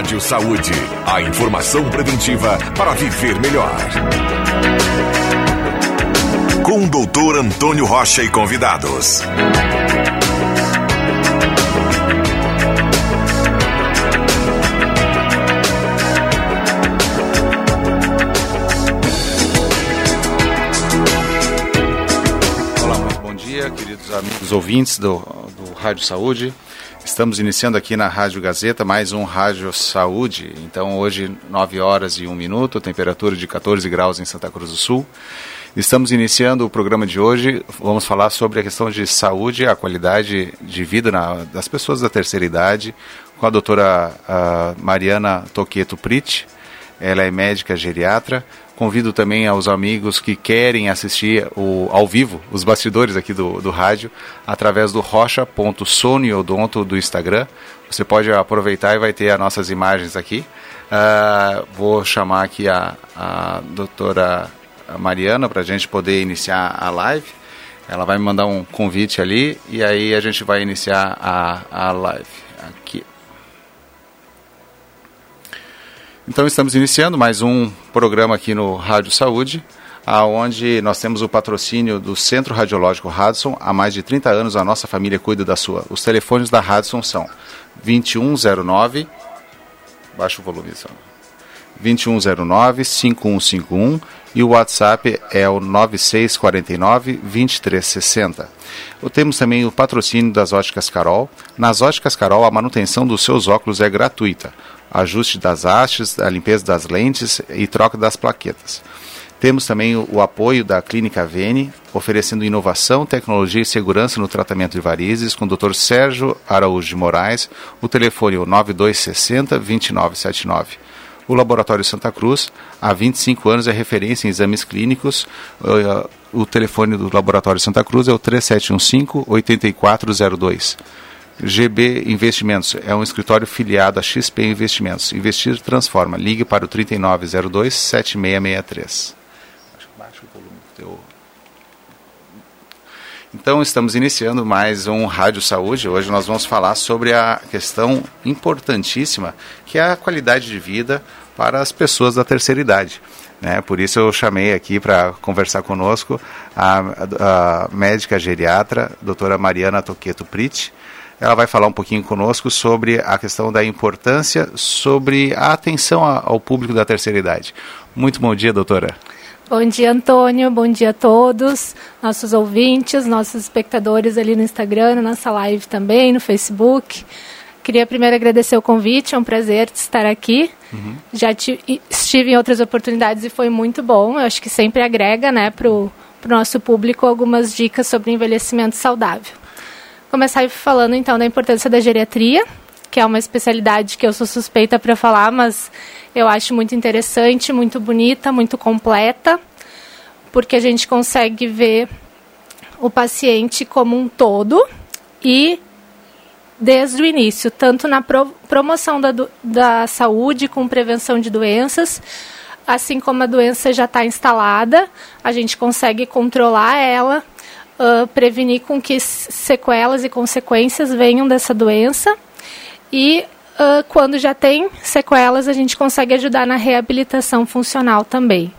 Rádio Saúde. A informação preventiva para viver melhor. Com o doutor Antônio Rocha e convidados. Olá, muito bom dia, queridos amigos ouvintes do, do Rádio Saúde. Estamos iniciando aqui na Rádio Gazeta mais um Rádio Saúde. Então, hoje, 9 horas e 1 minuto, temperatura de 14 graus em Santa Cruz do Sul. Estamos iniciando o programa de hoje. Vamos falar sobre a questão de saúde, a qualidade de vida na, das pessoas da terceira idade, com a doutora a Mariana Toqueto Prit. Ela é médica geriatra. Convido também aos amigos que querem assistir o, ao vivo, os bastidores aqui do, do rádio, através do rocha.soniodonto do Instagram. Você pode aproveitar e vai ter as nossas imagens aqui. Uh, vou chamar aqui a, a doutora Mariana para a gente poder iniciar a live. Ela vai me mandar um convite ali e aí a gente vai iniciar a, a live Então estamos iniciando mais um programa aqui no Rádio Saúde, aonde nós temos o patrocínio do Centro Radiológico Radson. Há mais de 30 anos a nossa família cuida da sua. Os telefones da Radson são 2109 Baixa o volume, só. 2109 5151 e o WhatsApp é o 9649 2360. Temos também o patrocínio das Óticas Carol. Nas Óticas Carol, a manutenção dos seus óculos é gratuita. Ajuste das hastes, a limpeza das lentes e troca das plaquetas. Temos também o, apoio da Clínica Vene, oferecendo inovação, tecnologia e segurança no tratamento de varizes, com o Dr. Sérgio Araújo de Moraes. O telefone é o 9260 2979. O Laboratório Santa Cruz, há 25 anos, é referência em exames clínicos. O telefone do Laboratório Santa Cruz é o 3715-8402. GB Investimentos é um escritório filiado a XP Investimentos. Investir transforma. Ligue para o 3902-7663. Baixa o volume do teu... Então, estamos iniciando mais um Rádio Saúde. Hoje nós vamos falar sobre a questão importantíssima, que é a qualidade de vida para as pessoas da terceira idade. Né? Por isso eu chamei aqui para conversar conosco a, a, médica geriatra, doutora Mariana Toqueto Prit. Ela vai falar um pouquinho conosco sobre a questão da importância, sobre a atenção ao público da terceira idade. Muito bom dia, doutora. Bom dia, Antônio. Bom dia a todos, nossos ouvintes, nossos espectadores ali no Instagram, na nossa live também, no Facebook. Queria primeiro agradecer o convite, é um prazer estar aqui. Uhum. Já estive em outras oportunidades e foi muito bom. Eu acho que sempre agrega né, para o nosso público algumas dicas sobre envelhecimento saudável. Começar falando então da importância da geriatria, que é uma especialidade que eu sou suspeita para falar, mas eu acho muito interessante, muito bonita, muito completa, porque a gente consegue ver o paciente como um todo e desde o início, tanto na pro, promoção da, da saúde com prevenção de doenças, assim como a doença já está instalada, a gente consegue controlar ela uh, prevenir com que sequelas e consequências venham dessa doença. E uh, quando já tem sequelas, a gente consegue ajudar na reabilitação funcional também.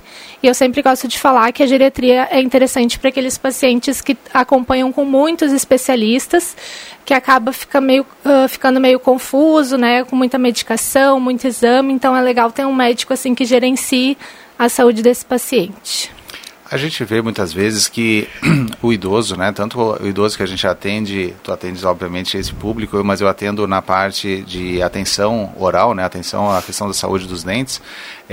E eu sempre gosto de falar que a geriatria é interessante para aqueles pacientes que acompanham com muitos especialistas, que acaba fica meio, uh, ficando meio confuso, né, com muita medicação, muito exame. Então é legal ter um médico assim que gerencie a saúde desse paciente. A gente vê muitas vezes que o idoso, né, tanto o idoso que a gente atende, tu atendes obviamente esse público, mas eu atendo na parte de atenção oral, né, atenção à questão da saúde dos dentes,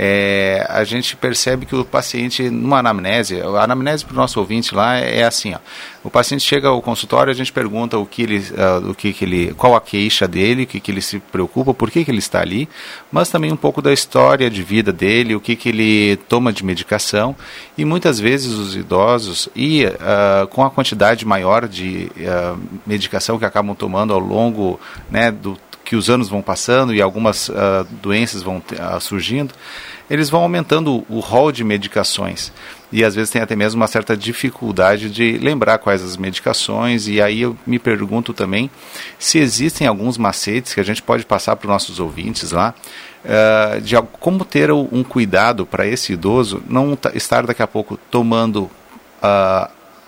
é, a gente percebe que o paciente, numa anamnese, a anamnese para o nosso ouvinte lá é, assim, ó, o paciente chega ao consultório, a gente pergunta o que ele, uh, o que, que ele, qual a queixa dele, o que, que ele se preocupa, por que, que ele está ali, mas também um pouco da história de vida dele, o que, que ele toma de medicação. E muitas vezes os idosos e uh, com a quantidade maior de uh, medicação que acabam tomando ao longo né, do que os anos vão passando e algumas uh, doenças vão uh, surgindo, eles vão aumentando o rol de medicações. E às vezes tem até mesmo uma certa dificuldade de lembrar quais as medicações. E aí eu me pergunto também se existem alguns macetes que a gente pode passar para os nossos ouvintes lá, uh, de como ter um cuidado para esse idoso não estar daqui a pouco tomando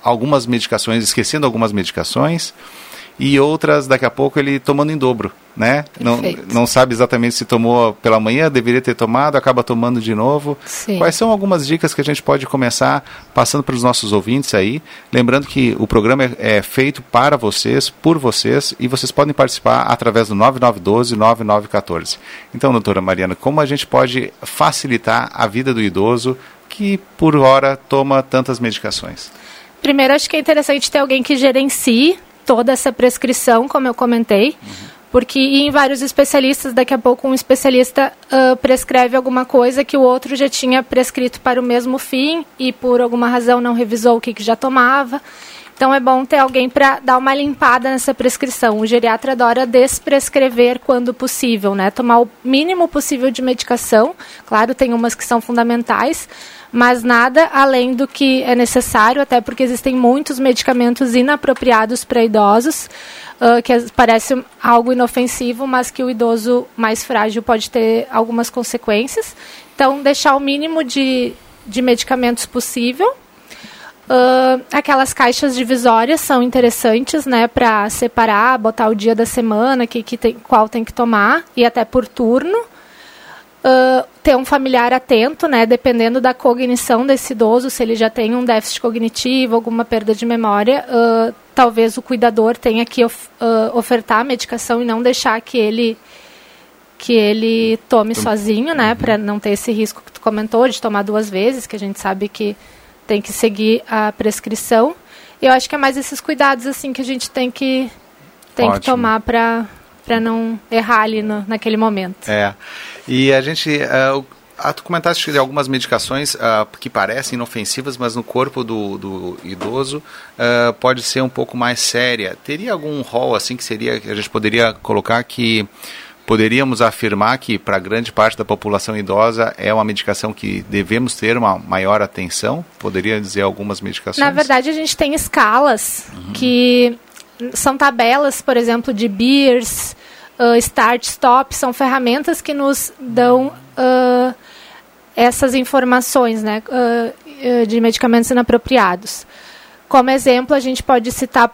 algumas medicações, esquecendo algumas medicações e outras daqui a pouco ele tomando em dobro, né? Não, não sabe exatamente se tomou pela manhã, deveria ter tomado, acaba tomando de novo. Sim. Quais são algumas dicas que a gente pode começar passando para os nossos ouvintes aí? Lembrando que o programa é, é feito para vocês, por vocês, e vocês podem participar através do 9912-9914. Então, doutora Mariana, como a gente pode facilitar a vida do idoso que, por hora, toma tantas medicações? Primeiro, acho que é interessante ter alguém que gerencie toda essa prescrição, como eu comentei, porque em vários especialistas, daqui a pouco um especialista uh, prescreve alguma coisa que o outro já tinha prescrito para o mesmo fim e por alguma razão não revisou o que, que já tomava. Então é bom ter alguém para dar uma limpada nessa prescrição. O geriatra adora desprescrever quando possível, né? Tomar o mínimo possível de medicação. Claro, tem umas que são fundamentais, mas nada além do que é necessário, até porque existem muitos medicamentos inapropriados para idosos, uh, que parece algo inofensivo, mas que o idoso mais frágil pode ter algumas consequências. Então, deixar o mínimo de, de medicamentos possível. Uh, aquelas caixas divisórias são interessantes, né, para separar, botar o dia da semana, que, que tem, qual tem que tomar, e até por turno. Uh, ter um familiar atento, né, dependendo da cognição desse idoso, se ele já tem um déficit cognitivo, alguma perda de memória, uh, talvez o cuidador tenha que of, uh, ofertar a medicação e não deixar que ele que ele tome sozinho, né, uhum. para não ter esse risco que tu comentou de tomar duas vezes, que a gente sabe que tem que seguir a prescrição. E eu acho que é mais esses cuidados assim que a gente tem que tem que tomar para para não errar ali no, naquele momento. É. E a gente. Uh, tu comentaste de algumas medicações uh, que parecem inofensivas, mas no corpo do, do idoso uh, pode ser um pouco mais séria. Teria algum rol assim que seria que a gente poderia colocar que poderíamos afirmar que para grande parte da população idosa é uma medicação que devemos ter uma maior atenção? Poderia dizer algumas medicações? Na verdade, a gente tem escalas uhum. que são tabelas, por exemplo, de Beers, uh, Start, Stop, são ferramentas que nos dão uh, essas informações né, uh, de medicamentos inapropriados. Como exemplo, a gente pode citar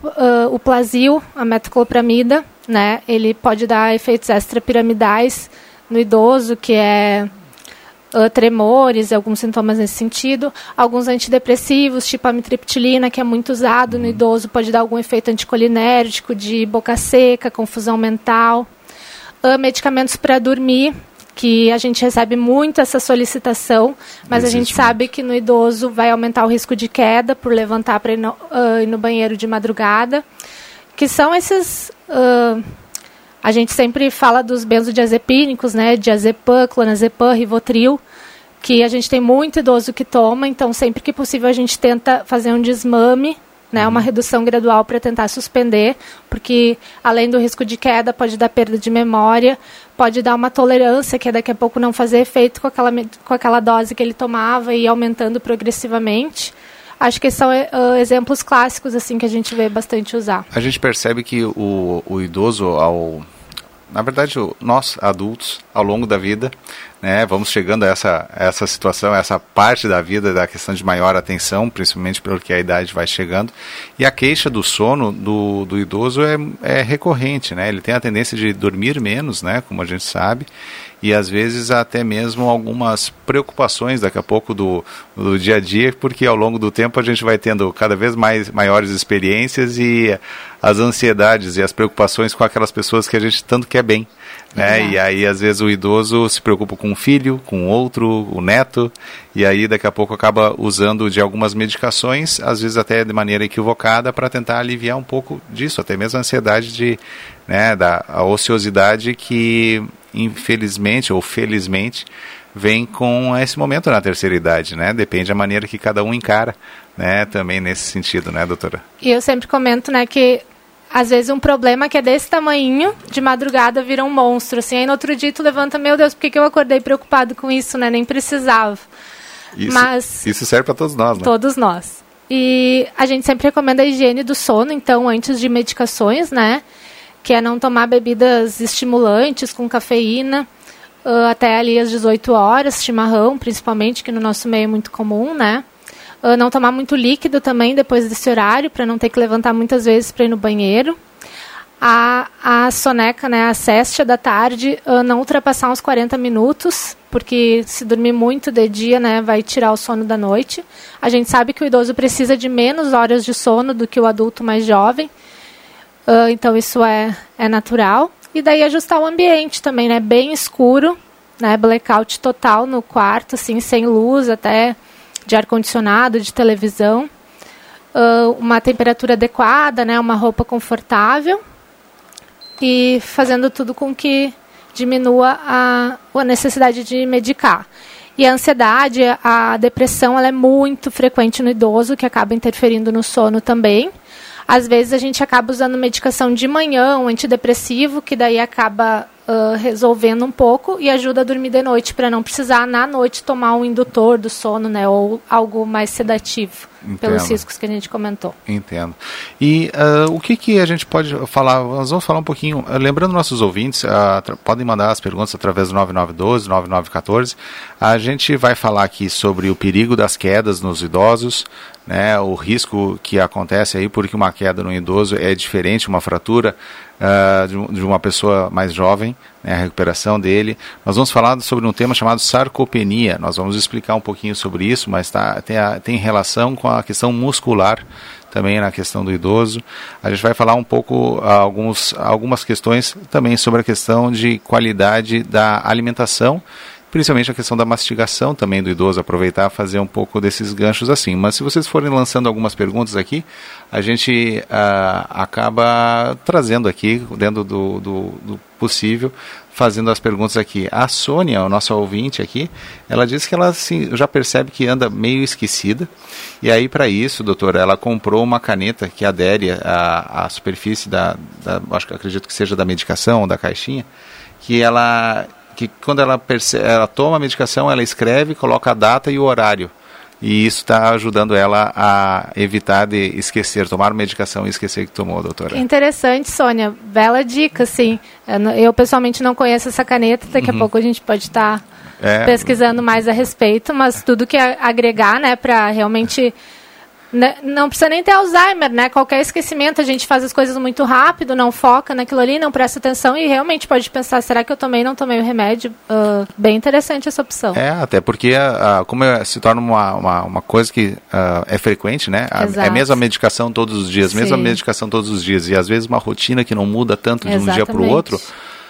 o Plasil, a metoclopramida, né? Ele pode dar efeitos extrapiramidais no idoso, que é uh, tremores, alguns sintomas nesse sentido. Alguns antidepressivos, tipo a mitriptilina, que é muito usado no uhum. idoso, pode dar algum efeito anticolinérgico, de boca seca, confusão mental. Uh, medicamentos para dormir, que a gente recebe muito essa solicitação, mas Existe a gente sabe que no idoso vai aumentar o risco de queda por levantar para ir, uh, ir, no banheiro de madrugada, que são esses uh, a gente sempre fala dos benzodiazepínicos, né, diazepam, clonazepam, rivotril, que a gente tem muito idoso que toma, então sempre que possível a gente tenta fazer um desmame, né, uma redução gradual para tentar suspender, porque além do risco de queda pode dar perda de memória, pode dar uma tolerância que é daqui a pouco não fazer efeito com aquela, com aquela dose que ele tomava e aumentando progressivamente. Acho que são uh, exemplos clássicos assim que a gente vê bastante usar. A gente percebe que o, o idoso ao na verdade, nós adultos, ao longo da vida, né, vamos chegando a essa, essa situação, essa parte da vida da questão de maior atenção, principalmente pelo que a idade vai chegando. E a queixa do sono do, do idoso é, é recorrente, né? Ele tem a tendência de dormir menos, né, como a gente sabe, e às vezes até mesmo algumas preocupações daqui a pouco do, do dia a dia, porque ao longo do tempo a gente vai tendo cada vez mais maiores experiências e as ansiedades e as preocupações com aquelas pessoas que a gente tanto quer bem. Né? E aí, às vezes, o idoso se preocupa com um filho, com outro, o neto, e aí daqui a pouco acaba usando de algumas medicações, às vezes até de maneira equivocada, para tentar aliviar um pouco disso, até mesmo a ansiedade de, né, da a ociosidade que, infelizmente ou felizmente, vem com esse momento na terceira idade, né? Depende da maneira que cada um encara, né? Também nesse sentido, né, doutora? E eu sempre comento, né, que às vezes um problema que é desse tamanho, de madrugada vira um monstro, assim, aí no outro dia tu levanta, meu Deus, por que, que eu acordei preocupado com isso, né? Nem precisava. Isso, Mas isso serve para todos nós, né? Todos nós. E a gente sempre recomenda a higiene do sono, então, antes de medicações, né? Que é não tomar bebidas estimulantes com cafeína até ali às 18 horas, chimarrão, principalmente, que no nosso meio é muito comum, né? Uh, não tomar muito líquido também depois desse horário, para não ter que levantar muitas vezes para ir no banheiro. A, a soneca, né, a céstia da tarde, uh, não ultrapassar uns 40 minutos, porque se dormir muito de dia, né, vai tirar o sono da noite. A gente sabe que o idoso precisa de menos horas de sono do que o adulto mais jovem, uh, então isso é, é natural. E daí ajustar o ambiente também, né, bem escuro, né, blackout total no quarto, assim, sem luz, até de ar-condicionado, de televisão, uh, uma temperatura adequada, né, uma roupa confortável e fazendo tudo com que diminua a, a necessidade de medicar. E a ansiedade, a depressão, ela é muito frequente no idoso, que acaba interferindo no sono também. Às vezes a gente acaba usando medicação de manhã, um antidepressivo, que daí acaba uh, resolvendo um pouco e ajuda a dormir de noite, para não precisar na noite tomar um indutor do sono, né, ou algo mais sedativo, Entendo. pelos riscos que a gente comentou. Entendo. E uh, o que, que a gente pode falar? Nós vamos falar um pouquinho, uh, lembrando nossos ouvintes, podem mandar as perguntas através do 9912, 9914. A gente vai falar aqui sobre o perigo das quedas nos idosos, né, o risco que acontece aí porque uma queda no idoso é diferente, uma fratura uh, de, uma pessoa mais jovem, né, a recuperação dele. Nós vamos falar sobre um tema chamado sarcopenia. Nós vamos explicar um pouquinho sobre isso, mas tá, tem, a, tem relação com a questão muscular também na questão do idoso. A gente vai falar um pouco alguns, algumas questões também sobre a questão de qualidade da alimentação principalmente a questão da mastigação também do idoso, aproveitar fazer um pouco desses ganchos assim. Mas se vocês forem lançando algumas perguntas aqui, a gente uh, acaba trazendo aqui, dentro do, do, do, possível, fazendo as perguntas aqui. A Sônia, a nossa ouvinte aqui, ela disse que ela assim, já percebe que anda meio esquecida, e aí para isso, doutora, ela comprou uma caneta que adere à, à superfície da, da, acho que acredito que seja da medicação, da caixinha, que ela que quando ela, percebe, ela toma a medicação, ela escreve, coloca a data e o horário. E isso está ajudando ela a evitar de esquecer, tomar medicação e esquecer que tomou, doutora. Interessante, Sônia. Bela dica, sim. Eu pessoalmente não conheço essa caneta, daqui uhum. a pouco a gente pode estar tá é. pesquisando mais a respeito, mas tudo que agregar, né, para realmente não precisa nem ter Alzheimer, né? Qualquer esquecimento, a gente faz as coisas muito rápido, não foca naquilo ali, não presta atenção e realmente pode pensar, será que eu tomei não tomei o remédio? Uh, bem interessante essa opção. É, até porque uh, como é, se torna uma, uma, uma coisa que uh, é frequente, né? A, é a mesma medicação todos os dias, Sim. mesma medicação todos os dias. E às vezes uma rotina que não muda tanto de Exatamente. um dia para o outro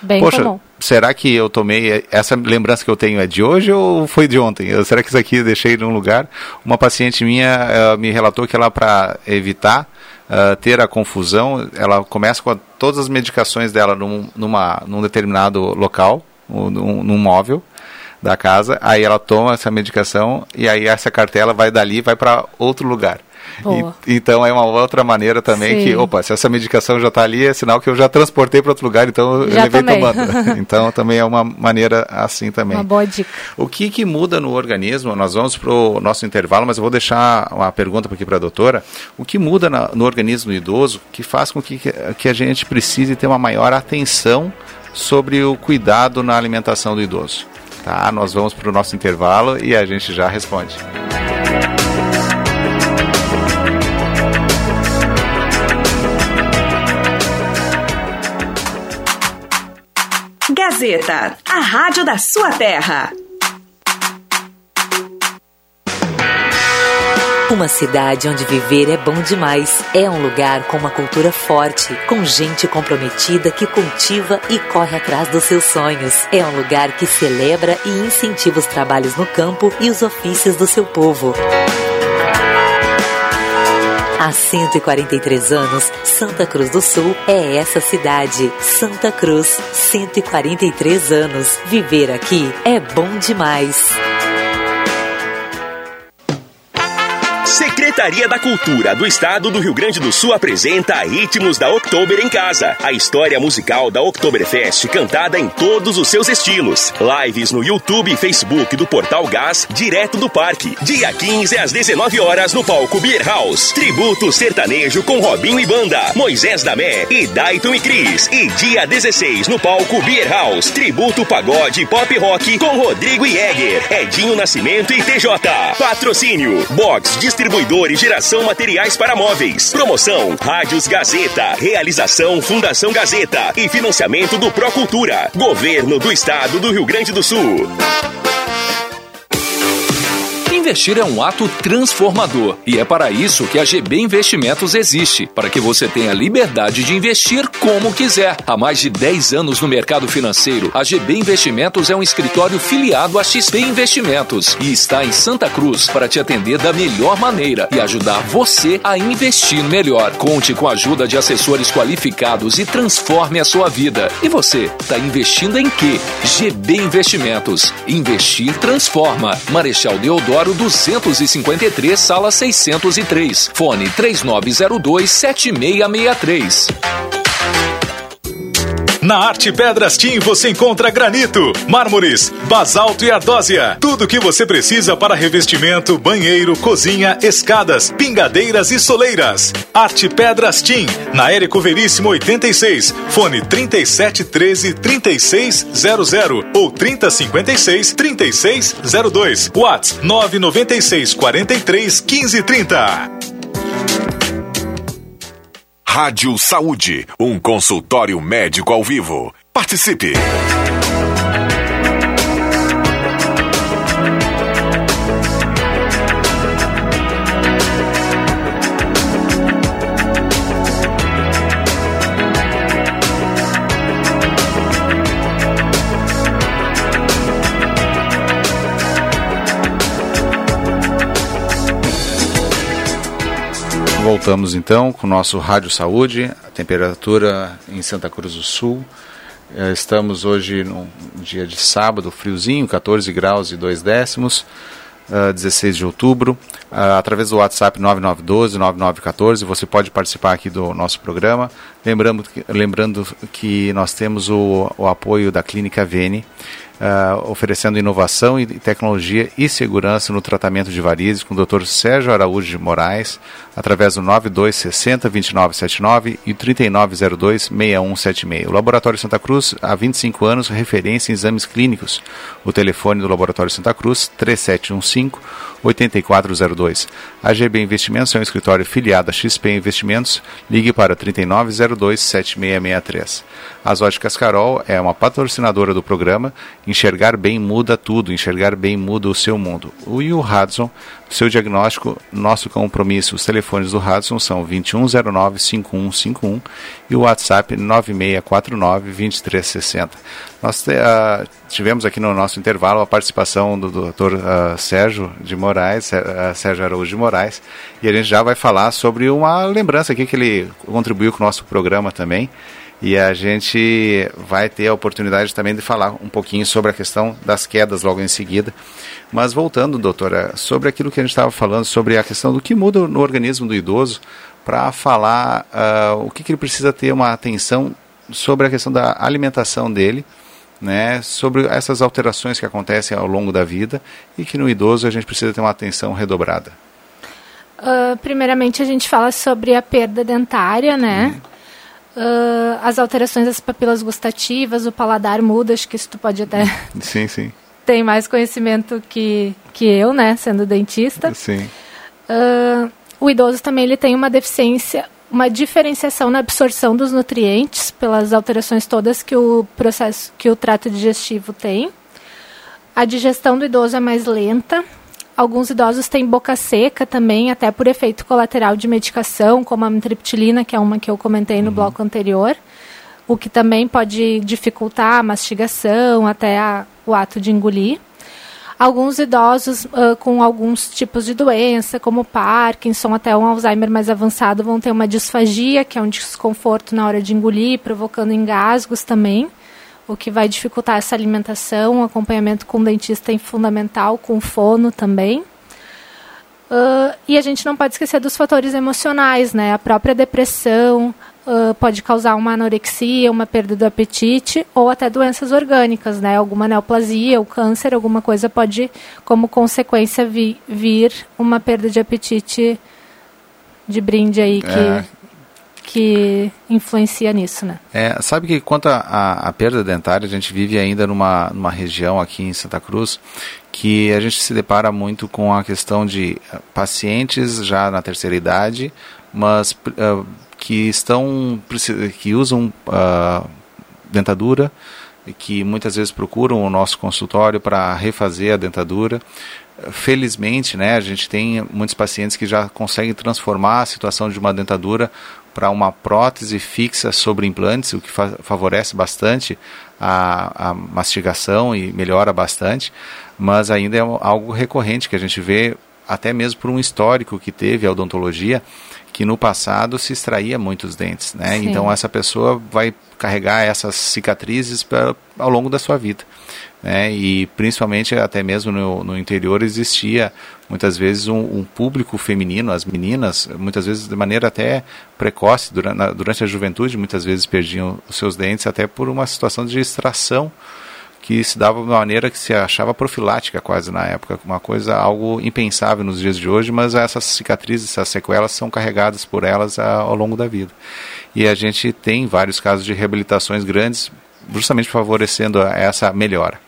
Bem Poxa, comum. será que eu tomei. Essa lembrança que eu tenho é de hoje ou foi de ontem? será que isso aqui eu deixei num lugar? Uma paciente minha uh, me relatou que ela, para evitar uh, ter a confusão, ela começa com a, todas as medicações dela num, numa, num determinado local, num, num móvel da casa, aí ela toma essa medicação e aí essa cartela vai dali vai para outro lugar. E, então é uma outra maneira também Sim. que, opa, se essa medicação já está ali, é sinal que eu já transportei para outro lugar, então já eu levei tomei. tomando. então também é uma maneira assim também. Uma boa dica. O que, que muda no organismo? Nós vamos para o nosso intervalo, mas eu vou deixar uma pergunta aqui para a doutora. O que muda na, no organismo do idoso que faz com que, que a gente precise ter uma maior atenção sobre o cuidado na alimentação do idoso? Tá, nós vamos para o nosso intervalo e a gente já responde. Gazeta, a rádio da sua terra. Uma cidade onde viver é bom demais. É um lugar com uma cultura forte, com gente comprometida que cultiva e corre atrás dos seus sonhos. É um lugar que celebra e incentiva os trabalhos no campo e os ofícios do seu povo. Há 143 anos, Santa Cruz do Sul é essa cidade. Santa Cruz, 143 anos. Viver aqui é bom demais. Secretaria da Cultura do Estado do Rio Grande do Sul apresenta Ritmos da Oktober em Casa, a história musical da Oktoberfest cantada em todos os seus estilos. Lives no YouTube e Facebook do Portal Gás, direto do parque. Dia 15 às 19 horas no palco Beer House. Tributo sertanejo com Robinho e Banda, Moisés Damé e Dayton e Cris. E dia 16 no palco Beer House. Tributo pagode pop rock com Rodrigo Jäger, Edinho Nascimento e TJ. Patrocínio Box Distribuidor e Geração Materiais para Móveis. Promoção Rádios Gazeta. Realização Fundação Gazeta e financiamento do Procultura. Governo do Estado do Rio Grande do Sul. Investir é um ato transformador e é para isso que a GB Investimentos existe, para que você tenha liberdade de investir como quiser. Há mais de 10 anos no mercado financeiro, a GB Investimentos é um escritório filiado à XP Investimentos e está em Santa Cruz para te atender da melhor maneira e ajudar você a investir melhor. Conte com a ajuda de assessores qualificados e transforme a sua vida. E você, está investindo em quê? GB Investimentos. Investir transforma. Marechal Deodoro 253, sala 603. Fone 3902 7663. Na Arte Pedras Tim você encontra granito, mármores, basalto e ardósia. Tudo o que você precisa para revestimento, banheiro, cozinha, escadas, pingadeiras e soleiras. Arte Pedras Tim, na Érico Veríssimo 86, fone 3713 3600 ou 3056 3602. Whats 996 43 1530. Rádio Saúde, um consultório médico ao vivo. Participe! Voltamos então com o nosso Rádio Saúde, a temperatura em Santa Cruz do Sul. Eh, estamos hoje num dia de sábado, friozinho, 14 graus e 2 décimos, 16 de outubro. Ah, através do WhatsApp 9912-9914, você pode participar aqui do nosso programa. Lembrando que, lembrando que nós temos o, o apoio da Clínica Vene, oferecendo inovação e tecnologia e segurança no tratamento de varizes com o Dr. Sérgio Araújo de Moraes, através do 9260 2979 e 3902 6176. O Laboratório Santa Cruz, há 25 anos, referência em exames clínicos. O telefone do Laboratório Santa Cruz, 3715 8402. A GB Investimentos é um escritório filiado a XP Investimentos. Ligue para 3902 7663. As Óticas Carol é uma patrocinadora do programa. Enxergar bem muda tudo. Enxergar bem muda o seu mundo. O o Hudson, seu diagnóstico, nosso compromisso. Os telefones do Hudson são 2109-5151 e o WhatsApp 9649-2360. Nós uh, tivemos aqui no nosso intervalo a participação do Dr. Uh, Sérgio de Moraes, uh, Sérgio Araújo de Moraes, e a gente já vai falar sobre uma lembrança aqui que ele contribuiu com o nosso programa também. E a gente vai ter a oportunidade também de falar um pouquinho sobre a questão das quedas logo em seguida. Mas voltando, doutora, sobre aquilo que a gente estava falando, sobre a questão do que muda no organismo do idoso, para falar uh, o que, que ele precisa ter uma atenção sobre a questão da alimentação dele, né, sobre essas alterações que acontecem ao longo da vida e que no idoso a gente precisa ter uma atenção redobrada. Uh, primeiramente a gente fala sobre a perda dentária, né? Uhum. Uh, as alterações das papilas gustativas, o paladar muda, acho que isso tu pode até. Sim, sim. Tem mais conhecimento que, que eu, né, sendo dentista. Sim. Uh, o idoso também ele tem uma deficiência, uma diferenciação na absorção dos nutrientes pelas alterações todas que o processo, que o trato digestivo tem. A digestão do idoso é mais lenta. Alguns idosos têm boca seca também, até por efeito colateral de medicação, como a mitriptilina, que é uma que eu comentei no uhum. bloco anterior, o que também pode dificultar a mastigação, até a, o ato de engolir. Alguns idosos uh, com alguns tipos de doença, como Parkinson, até um Alzheimer mais avançado, vão ter uma disfagia, que é um desconforto na hora de engolir, provocando engasgos também o que vai dificultar essa alimentação. O acompanhamento com o dentista é fundamental, com fono também. Uh, e a gente não pode esquecer dos fatores emocionais, né? A própria depressão uh, pode causar uma anorexia, uma perda do apetite ou até doenças orgânicas, né? Alguma neoplasia, ou câncer, alguma coisa pode, como consequência, vi vir uma perda de apetite de brinde aí que é que influencia nisso, né? É, sabe que quanto à perda dentária, a gente vive ainda numa, numa região aqui em Santa Cruz que a gente se depara muito com a questão de eh, pacientes já na terceira idade, mas uh, que estão que usam uh, dentadura que muitas vezes procuram o nosso consultório para refazer a dentadura. Felizmente, né, a gente tem muitos pacientes que já conseguem transformar a situação de uma dentadura para uma prótese fixa sobre implantes, o que fa favorece bastante a, a, mastigação e melhora bastante, mas ainda é algo recorrente que a gente vê até mesmo por um histórico que teve a odontologia, que no passado se extraía muitos dentes, né? Então essa pessoa vai carregar essas cicatrizes pra, ao longo da sua vida. Né? E principalmente até mesmo no, no interior existia muitas vezes um, um, público feminino, as meninas, muitas vezes de maneira até precoce, durante, durante a juventude, muitas vezes perdiam os seus dentes até por uma situação de extração que se dava de uma maneira que se achava profilática quase na época, uma coisa algo impensável nos dias de hoje, mas essas cicatrizes, essas sequelas são carregadas por elas ao longo da vida. E a gente tem vários casos de reabilitações grandes, justamente favorecendo essa melhora.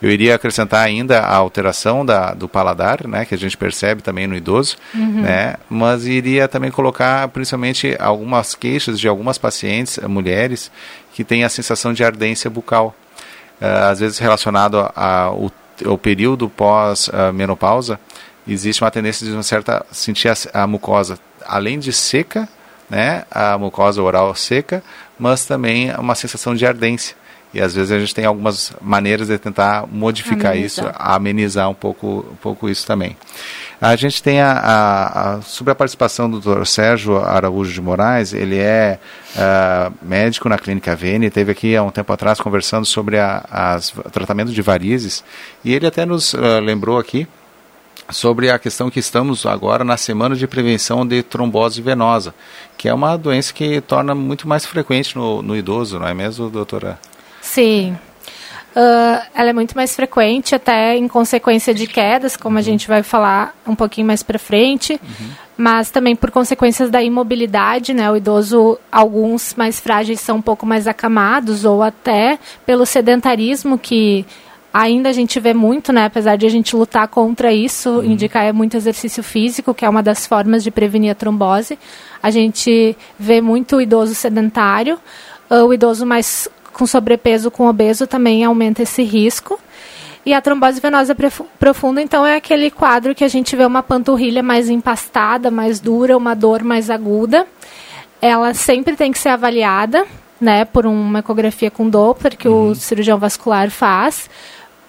Eu iria acrescentar ainda a alteração da, do paladar, né, que a gente percebe também no idoso, uhum. né, mas iria também colocar principalmente algumas queixas de algumas pacientes, mulheres, que têm a sensação de ardência bucal, às vezes relacionado ao, período pós-menopausa, existe uma tendência de uma certa sentir a, a mucosa, além de seca, né, a mucosa oral seca, mas também uma sensação de ardência. E às vezes a gente tem algumas maneiras de tentar modificar amenizar. isso, amenizar um pouco, um pouco isso também. A gente tem a, a, a, sobre a participação do Dr. Sérgio Araújo de Moraes, ele é uh, médico na Clínica Vene, teve aqui há um tempo atrás conversando sobre o tratamento de varizes, e ele até nos uh, lembrou aqui sobre a questão que estamos agora na semana de prevenção de trombose venosa, que é uma doença que torna muito mais frequente no, no idoso, não é mesmo, doutora? Sim. Uh, ela é muito mais frequente, até em consequência de quedas, como a uhum. gente vai falar um pouquinho mais para frente, uhum. mas também por consequências da imobilidade, né? O idoso, alguns mais frágeis são um pouco mais acamados, ou até pelo sedentarismo que ainda a gente vê muito, né? Apesar de a gente lutar contra isso, uhum. indicar muito exercício físico, que é uma das formas de prevenir a trombose. A gente vê muito o idoso sedentário, uh, o idoso mais com sobrepeso, com obeso, também aumenta esse risco. E a trombose venosa profunda, então, é aquele quadro que a gente vê uma panturrilha mais empastada, mais dura, uma dor mais aguda. Ela sempre tem que ser avaliada, né, por uma ecografia com Doppler que uhum. o cirurgião vascular faz,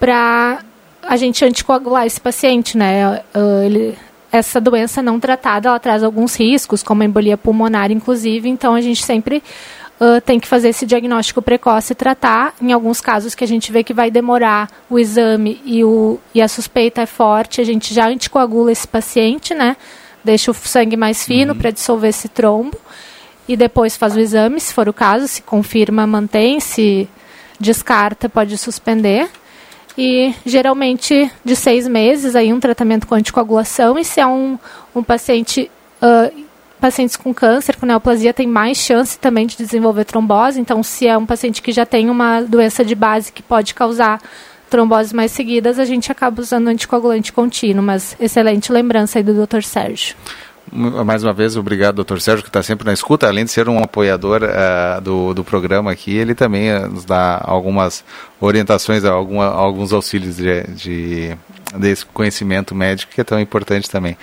para a gente anticoagular esse paciente, né? Uh, ele, essa doença não tratada, ela traz alguns riscos, como embolia pulmonar, inclusive, então a gente sempre uh, tem que fazer esse diagnóstico precoce e tratar. Em alguns casos que a gente vê que vai demorar o exame e, o, e a suspeita é forte, a gente já anticoagula esse paciente, né? Deixa o sangue mais fino uhum. para dissolver esse trombo. E depois faz o exame, se for o caso, se confirma, mantém, se descarta, pode suspender. E geralmente de seis meses aí um tratamento com anticoagulação. E se é um, um paciente uh, pacientes com câncer, com neoplasia, têm mais chance também de desenvolver trombose. Então, se é um paciente que já tem uma doença de base que pode causar tromboses mais seguidas, a gente acaba usando anticoagulante contínuo. Mas excelente lembrança aí do Dr. Sérgio. Mais uma vez, obrigado, doutor Sérgio, que está sempre na escuta. Além de ser um apoiador uh, do, do programa aqui, ele também uh, nos dá algumas orientações, alguma, alguns auxílios de, de, desse conhecimento médico que é tão importante também.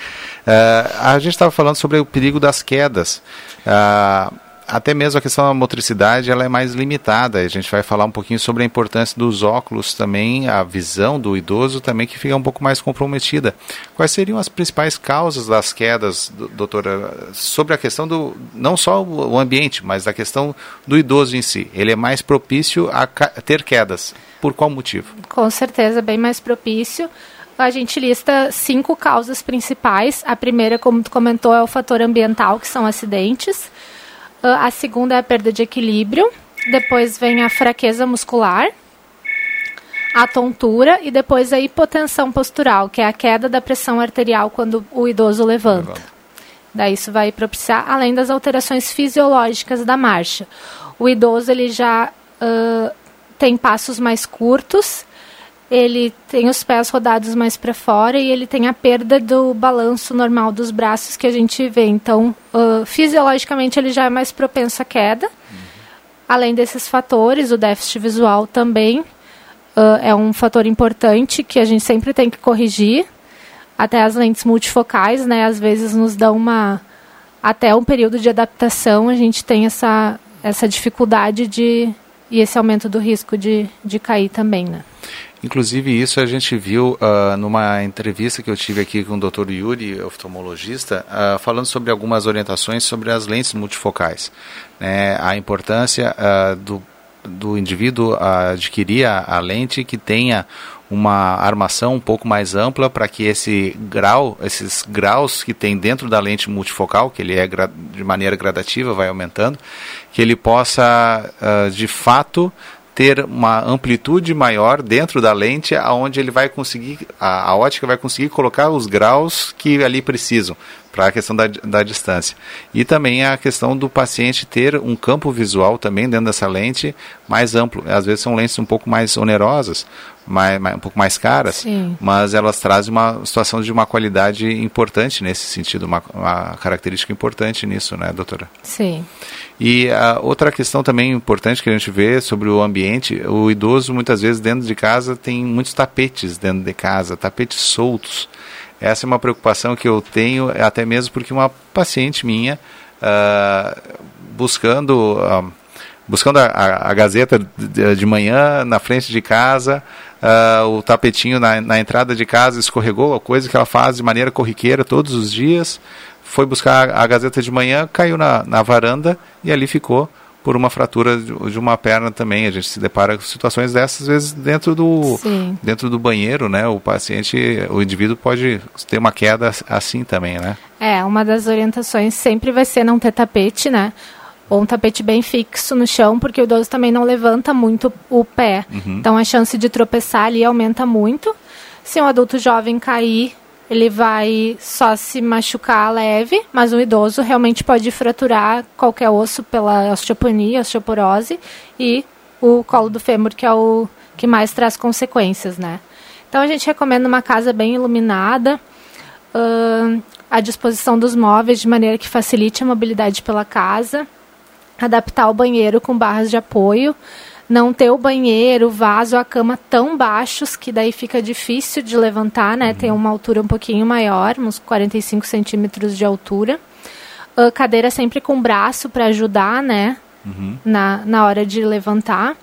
Uh, a gente estava falando sobre o perigo das quedas. Uh, até mesmo a questão da motricidade ela é mais limitada. A gente vai falar um pouquinho sobre a importância dos óculos também, a visão do idoso também que fica um pouco mais comprometida. Quais seriam as principais causas das quedas, doutora, sobre a questão do não só o ambiente, mas da questão do idoso em si? Ele é mais propício a ter quedas. Por qual motivo? Com certeza, bem mais propício. A gente lista cinco causas principais. A primeira, como tu comentou, é o fator ambiental, que são acidentes. Ah, a segunda é a perda de equilíbrio. Depois vem a fraqueza muscular, a tontura e depois a hipotensão postural, que é a queda da pressão arterial quando o idoso levanta. levanta. Daí isso vai propiciar, além das alterações fisiológicas da marcha. O idoso ele já uh, tem passos mais curtos, ele tem os pés rodados mais para fora e ele tem a perda do balanço normal dos braços que a gente vê. Então, uh, fisiologicamente, ele já é mais propenso à queda. Além desses fatores, o déficit visual também uh, é um fator importante que a gente sempre tem que corrigir. Até as lentes multifocais, né, às vezes nos dão uma. Até um período de adaptação, a gente tem essa, essa dificuldade de. e esse aumento do risco de, de cair também, né? Inclusive, isso a gente viu uh, numa entrevista que eu tive aqui com o Dr. Yuri, oftalmologista, uh, falando sobre algumas orientações sobre as lentes multifocais. Né, a importância uh, do, do indivíduo adquirir a, a lente que tenha uma armação um pouco mais ampla para que esse grau, esses graus que tem dentro da lente multifocal, que ele é de maneira gradativa, vai aumentando, que ele possa de fato ter uma amplitude maior dentro da lente, aonde ele vai conseguir, a, a ótica vai conseguir colocar os graus que ali precisam para a questão da, da distância. E também a questão do paciente ter um campo visual também dentro dessa lente mais amplo. Às vezes são lentes um pouco mais onerosas, mais, mais, um pouco mais caras, Sim. mas elas trazem uma situação de uma qualidade importante nesse sentido, uma, uma característica importante nisso, né, doutora? Sim. E a outra questão também importante que a gente vê sobre o ambiente, o idoso muitas vezes dentro de casa tem muitos tapetes dentro de casa, tapetes soltos. Essa é uma preocupação que eu tenho, até mesmo porque uma paciente minha, uh, buscando, uh, buscando a, a, a, Gazeta de, de, manhã na frente de casa, uh, o tapetinho na, na entrada de casa escorregou, a coisa que ela faz de maneira corriqueira todos os dias, foi buscar a Gazeta de manhã, caiu na, na varanda e ali ficou por uma fratura de uma perna também. A gente se depara com situações dessas, às vezes, dentro do, dentro do banheiro, né? O paciente, o indivíduo pode ter uma queda assim também, né? É, uma das orientações sempre vai ser não ter tapete, né? Ou um tapete bem fixo no chão, porque o idoso também não levanta muito o pé. Uhum. Então a chance de tropeçar ali aumenta muito. Se um adulto jovem cair, ele vai só se machucar leve, mas um idoso realmente pode fraturar qualquer osso pela osteoponia, osteoporose e o colo do fêmur, que é o que mais traz consequências, né? Então a gente recomenda uma casa bem iluminada, uh, a disposição dos móveis de maneira que facilite a mobilidade pela casa, adaptar o banheiro com barras de apoio, não ter o banheiro, o vaso, a cama tão baixos que daí fica difícil de levantar, né? Uhum. Tem uma altura um pouquinho maior, uns 45 centímetros de altura. A cadeira sempre com braço para ajudar, né? Uhum. Na, na hora de levantar.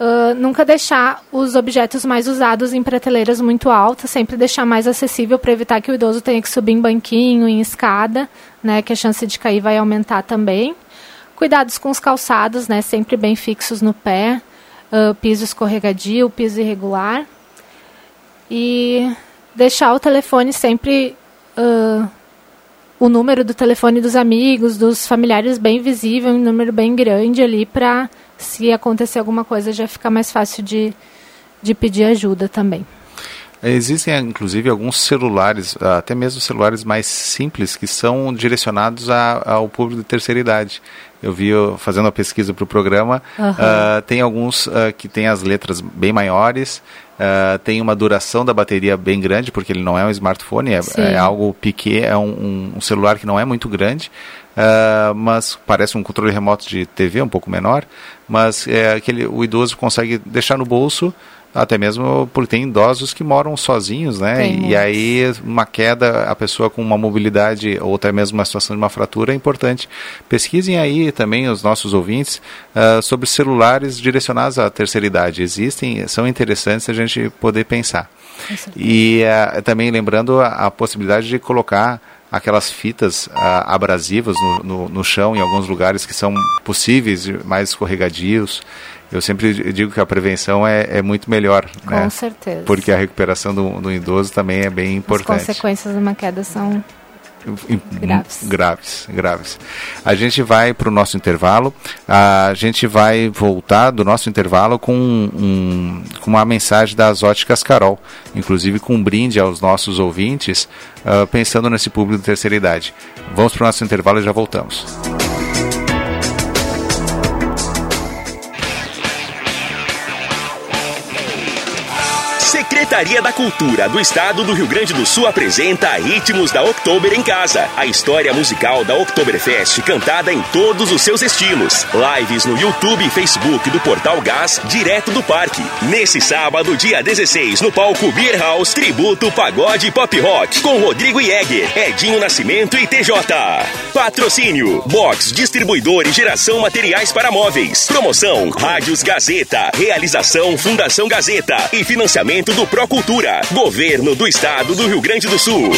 Uh, nunca deixar os objetos mais usados em prateleiras muito altas, sempre deixar mais acessível para evitar que o idoso tenha que subir em banquinho, em escada, né? Que a chance de cair vai aumentar também. Cuidados com os calçados, né? Sempre bem fixos no pé. Uh, piso escorregadio, piso irregular. E deixar o telefone sempre. Uh, o número do telefone dos amigos, dos familiares bem visível, um número bem grande ali para se acontecer alguma coisa já ficar mais fácil de, de pedir ajuda também. existem inclusive alguns celulares, até mesmo celulares mais simples, que são direcionados a, ao público de terceira idade. Eu vi fazendo a pesquisa para o programa, uhum. uh, tem alguns uh, que tem as letras bem maiores, uh, tem uma duração da bateria bem grande, porque ele não é um smartphone, é, é algo pequeno, é um, um, celular que não é muito grande, mas parece um controle remoto de TV um pouco menor, mas é aquele, o idoso consegue deixar no bolso até mesmo porque tem idosos que moram sozinhos, né? Tem e aí uma queda, a pessoa com uma mobilidade ou até mesmo uma situação de uma fratura é importante. Pesquisem aí também os nossos ouvintes uh, sobre celulares direcionados à terceira idade. Existem, são interessantes a gente poder pensar. E uh, também lembrando a, a possibilidade de colocar aquelas fitas uh, abrasivas no, no, no, chão em alguns lugares que são possíveis, mais escorregadios eu sempre digo que a prevenção é, é muito melhor. Com né? certeza. Porque a recuperação do, do, idoso também é bem importante. As consequências de uma queda são graves. Graves, graves. A gente vai para o nosso intervalo. A gente vai voltar do nosso intervalo com, um, com uma mensagem das óticas Carol, inclusive com um brinde aos nossos ouvintes, uh, pensando nesse público de terceira idade. Vamos para o nosso intervalo e já voltamos. Secretaria da Cultura do Estado do Rio Grande do Sul apresenta Ritmos da Oktober em Casa, a história musical da Oktoberfest cantada em todos os seus estilos. Lives no YouTube e Facebook do Portal Gás, direto do parque. Nesse sábado, dia 16, no palco Beer House, tributo pagode pop rock com Rodrigo Jäger, Edinho Nascimento e TJ. Patrocínio: Box, distribuidor e geração materiais para móveis. Promoção: Rádios Gazeta. Realização: Fundação Gazeta e financiamento do Procultura, Governo do Estado do Rio Grande do Sul.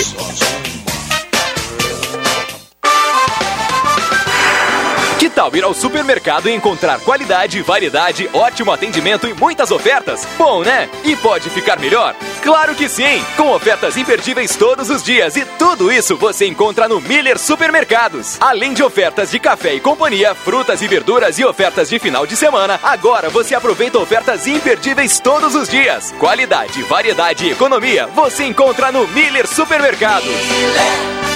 Tal ir ao supermercado e encontrar qualidade, variedade, ótimo atendimento e muitas ofertas? Bom, né? E pode ficar melhor? Claro que sim! Com ofertas imperdíveis todos os dias e tudo isso você encontra no Miller Supermercados. Além de ofertas de café e companhia, frutas e verduras e ofertas de final de semana, agora você aproveita ofertas imperdíveis todos os dias. Qualidade, variedade e economia você encontra no Miller Supermercados. Miller.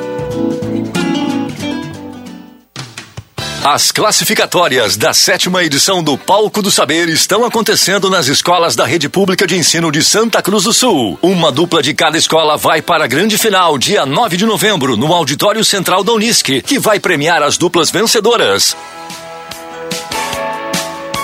As classificatórias da sétima edição do Palco do Saber estão acontecendo nas escolas da Rede Pública de Ensino de Santa Cruz do Sul. Uma dupla de cada escola vai para a grande final, dia 9 de novembro, no Auditório Central da Unisc, que vai premiar as duplas vencedoras.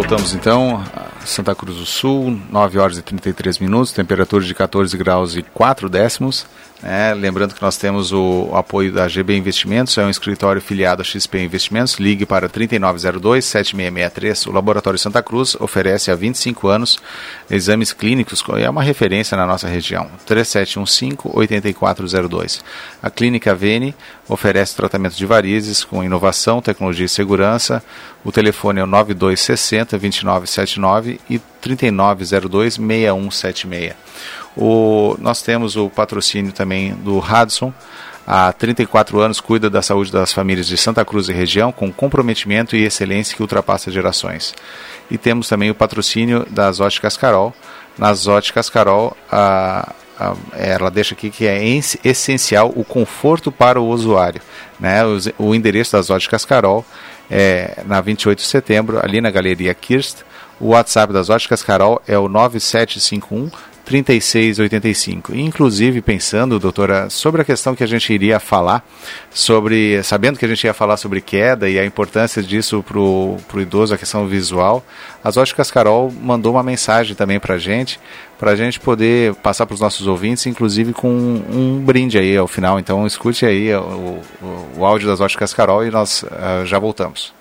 Voltamos então a Santa Cruz do Sul, 9 horas e 33 minutos, temperatura de 14 graus e 4 décimos. É, lembrando que nós temos o, apoio da GB Investimentos, é um escritório filiado a XP Investimentos. Ligue para 3902-7663. O Laboratório Santa Cruz oferece há 25 anos exames clínicos, é uma referência na nossa região. 3715-8402. A Clínica Vene oferece tratamento de varizes com inovação, tecnologia e segurança. O telefone é o 9260-2979 e 3902-6176. O, nós temos o patrocínio também do Radson. Há 34 anos cuida da saúde das famílias de Santa Cruz e região com comprometimento e excelência que ultrapassa gerações. E temos também o patrocínio das óticas Carol. Nas óticas Carol, a, ela deixa aqui que é essencial o conforto para o usuário. Né? O, o endereço das óticas Carol é na 28 de setembro, ali na Galeria Kirst, O WhatsApp das Óticas Carol é o 9751 3685. Inclusive pensando, doutora, sobre a questão que a gente iria falar, sobre sabendo que a gente ia falar sobre queda e a importância disso para o idoso, a questão visual, as Óticas Carol mandou uma mensagem também para a gente, para a gente poder passar para os nossos ouvintes, inclusive com um, um, brinde aí ao final. Então escute aí o, o, o áudio das Óticas Carol e nós uh, já voltamos.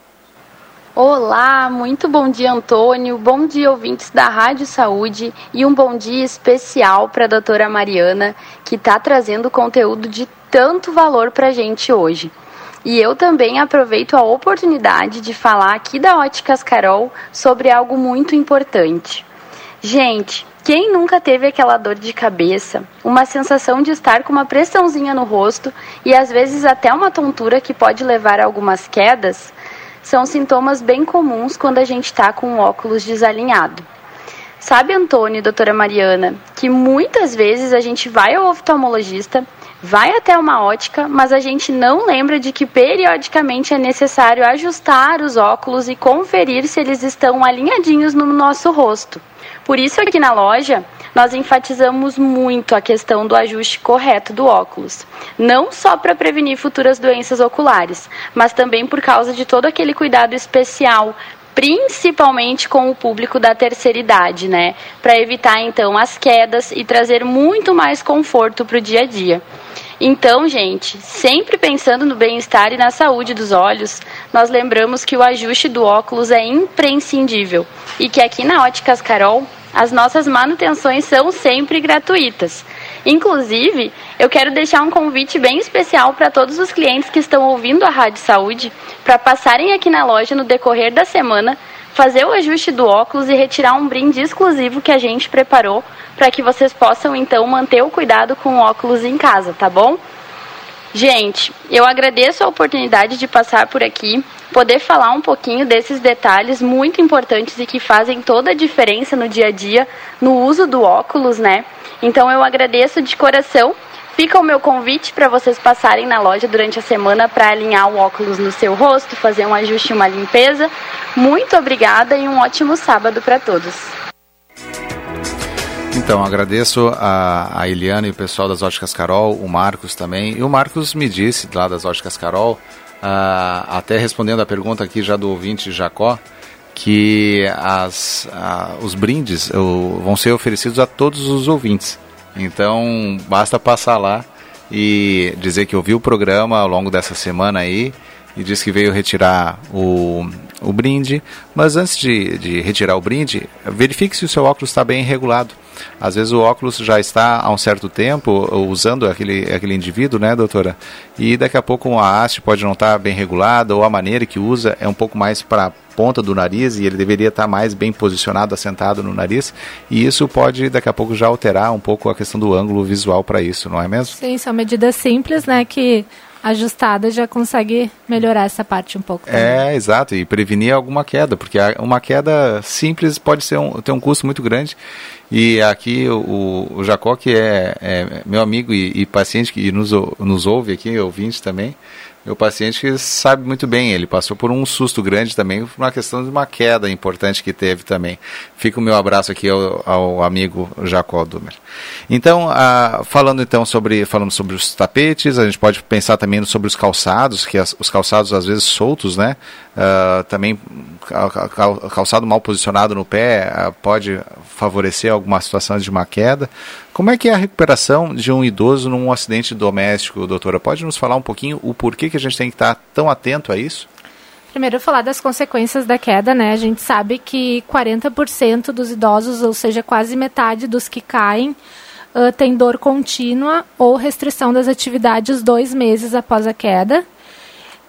Olá, muito bom dia, Antônio. Bom dia, ouvintes da Rádio Saúde. E um bom dia especial para a doutora Mariana, que está trazendo conteúdo de tanto valor para a gente hoje. E eu também aproveito a oportunidade de falar aqui da Óticas Carol sobre algo muito importante. Gente, quem nunca teve aquela dor de cabeça, uma sensação de estar com uma pressãozinha no rosto e às vezes até uma tontura que pode levar a algumas quedas? São sintomas bem comuns quando a gente está com o óculos desalinhado. Sabe, Antônio e doutora Mariana, que muitas vezes a gente vai ao oftalmologista, vai até uma ótica, mas a gente não lembra de que periodicamente é necessário ajustar os óculos e conferir se eles estão alinhadinhos no nosso rosto. Por isso, aqui na loja, nós enfatizamos muito a questão do ajuste correto do óculos, não só para prevenir futuras doenças oculares, mas também por causa de todo aquele cuidado especial principalmente com o público da terceira idade, né? Para evitar então as quedas e trazer muito mais conforto para o dia a dia. Então, gente, sempre pensando no bem-estar e na saúde dos olhos, nós lembramos que o ajuste do óculos é imprescindível e que aqui na Óticas Carol as nossas manutenções são sempre gratuitas. Inclusive, eu quero deixar um convite bem especial para todos os clientes que estão ouvindo a Rádio Saúde para passarem aqui na loja no decorrer da semana, fazer o ajuste do óculos e retirar um brinde exclusivo que a gente preparou para que vocês possam então manter o cuidado com o óculos em casa, tá bom? Gente, eu agradeço a oportunidade de passar por aqui, poder falar um pouquinho desses detalhes muito importantes e que fazem toda a diferença no dia a dia no uso do óculos, né? Então eu agradeço de coração. Fica o meu convite para vocês passarem na loja durante a semana para alinhar o óculos no seu rosto, fazer um ajuste e uma limpeza. Muito obrigada e um ótimo sábado para todos. Então, agradeço a, a Eliana e o pessoal das Óticas Carol, o Marcos também. E o Marcos me disse, lá das Óticas Carol, uh, até respondendo a pergunta aqui já do ouvinte Jacó, que as, uh, os brindes uh, vão ser oferecidos a todos os ouvintes. Então, basta passar lá e dizer que ouviu o programa ao longo dessa semana aí e disse que veio retirar o, o brinde. Mas antes de, de retirar o brinde, verifique se o seu óculos está bem regulado. Às vezes o óculos já está há um certo tempo usando aquele, aquele indivíduo, né, doutora? E daqui a pouco a haste pode não estar bem regulada ou a maneira que usa é um pouco mais para a ponta do nariz e ele deveria estar mais bem posicionado, assentado no nariz. E isso pode daqui a pouco já alterar um pouco a questão do ângulo visual para isso, não é mesmo? Sim, são medidas simples, né, que ajustada já consegue melhorar essa parte um pouco. Também. É, exato, e prevenir alguma queda, porque uma queda simples pode ser um, ter um custo muito grande. E aqui o, o Jacó, que é, é meu amigo e, e, paciente que nos, nos ouve aqui, ouvinte também, meu paciente sabe muito bem, ele passou por um susto grande também, por uma questão de uma queda importante que teve também. Fica o meu abraço aqui ao, ao amigo Jacó Dumer. Então, ah, falando então sobre, falando sobre os tapetes, a gente pode pensar também sobre os calçados, que as, os calçados às vezes soltos, né? Uh, também calçado mal posicionado no pé uh, pode favorecer alguma situação de uma queda. Como é que é a recuperação de um idoso num acidente doméstico, doutora? Pode nos falar um pouquinho o porquê que a gente tem que estar tão atento a isso? Primeiro, falar das consequências da queda, né? A gente sabe que 40% dos idosos, ou seja, quase metade dos que caem, uh, tem dor contínua ou restrição das atividades dois meses após a queda.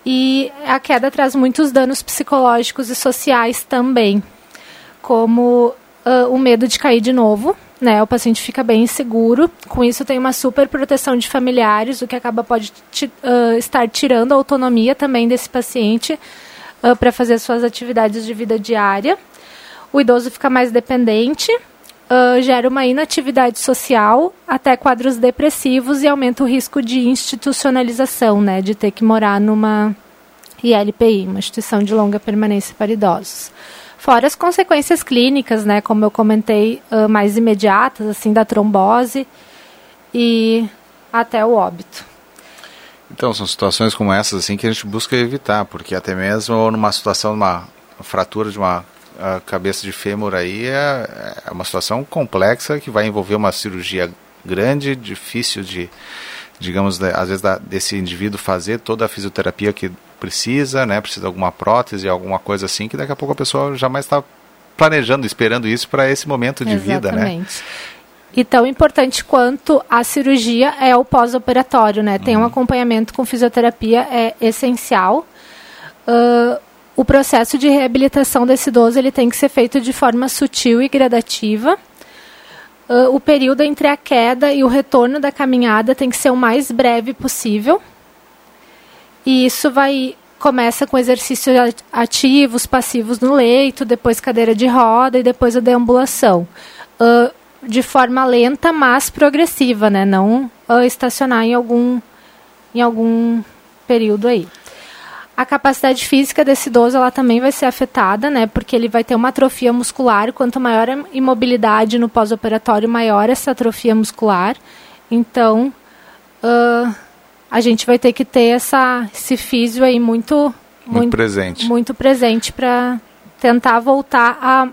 E a queda traz muitos danos psicológicos e sociais também, como uh, o medo de cair de novo, né? O paciente fica bem inseguro. Com isso tem uma super proteção de familiares, o que acaba pode uh, estar tirando a autonomia também desse paciente uh, para fazer suas atividades de vida diária. O idoso fica mais dependente, uh, gera uma inatividade social, até quadros depressivos e aumenta o risco de institucionalização, né, de ter que morar numa ILPI, uma instituição de longa permanência para idosos. Fora as consequências clínicas, né, como eu comentei, uh, mais imediatas, assim, da trombose e até o óbito. Então, são situações como essas assim que a gente busca evitar, porque até mesmo numa situação, uma fratura de uma cabeça de fêmur aí é, é uma situação complexa que vai envolver uma cirurgia grande, difícil de, digamos, às vezes desse indivíduo fazer toda a fisioterapia que precisa, né? Precisa de alguma prótese, alguma coisa assim, que daqui a pouco a pessoa jamais está planejando, esperando isso para esse momento de Exatamente. vida, né? E tão importante quanto a cirurgia é o pós-operatório, né? Tem um uhum. acompanhamento com fisioterapia é essencial. Uh, o processo de reabilitação desse idoso ele tem que ser feito de forma sutil e gradativa. Uh, o período entre a queda e o retorno da caminhada tem que ser o mais breve possível. E isso vai começa com exercícios ativos, passivos no leito, depois cadeira de roda e depois a deambulação. Uh, de forma lenta, mas progressiva, né? Não uh, estacionar em algum, em algum período aí. A capacidade física desse idoso ela também vai ser afetada, né? Porque ele vai ter uma atrofia muscular. Quanto maior a imobilidade no pós-operatório, maior essa atrofia muscular. Então, uh, a gente vai ter que ter essa, esse físio aí muito, muito, muito presente, muito presente para tentar voltar a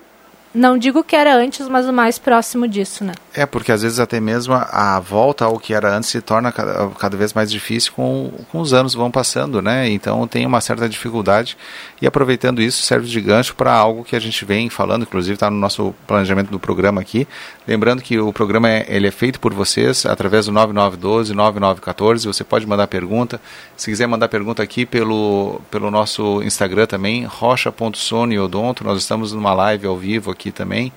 não digo que era antes, mas o mais próximo disso, né? É, porque às vezes até mesmo a, volta ao que era antes se torna cada, cada, vez mais difícil com, com os anos vão passando, né? Então tem uma certa dificuldade e aproveitando isso serve de gancho para algo que a gente vem falando, inclusive está no nosso planejamento do programa aqui. Lembrando que o programa é, ele é feito por vocês através do 9912 9914. Você pode mandar pergunta. Se quiser mandar pergunta aqui pelo, pelo nosso Instagram também, rocha.soneodonto. Nós estamos numa live ao vivo aqui aqui também.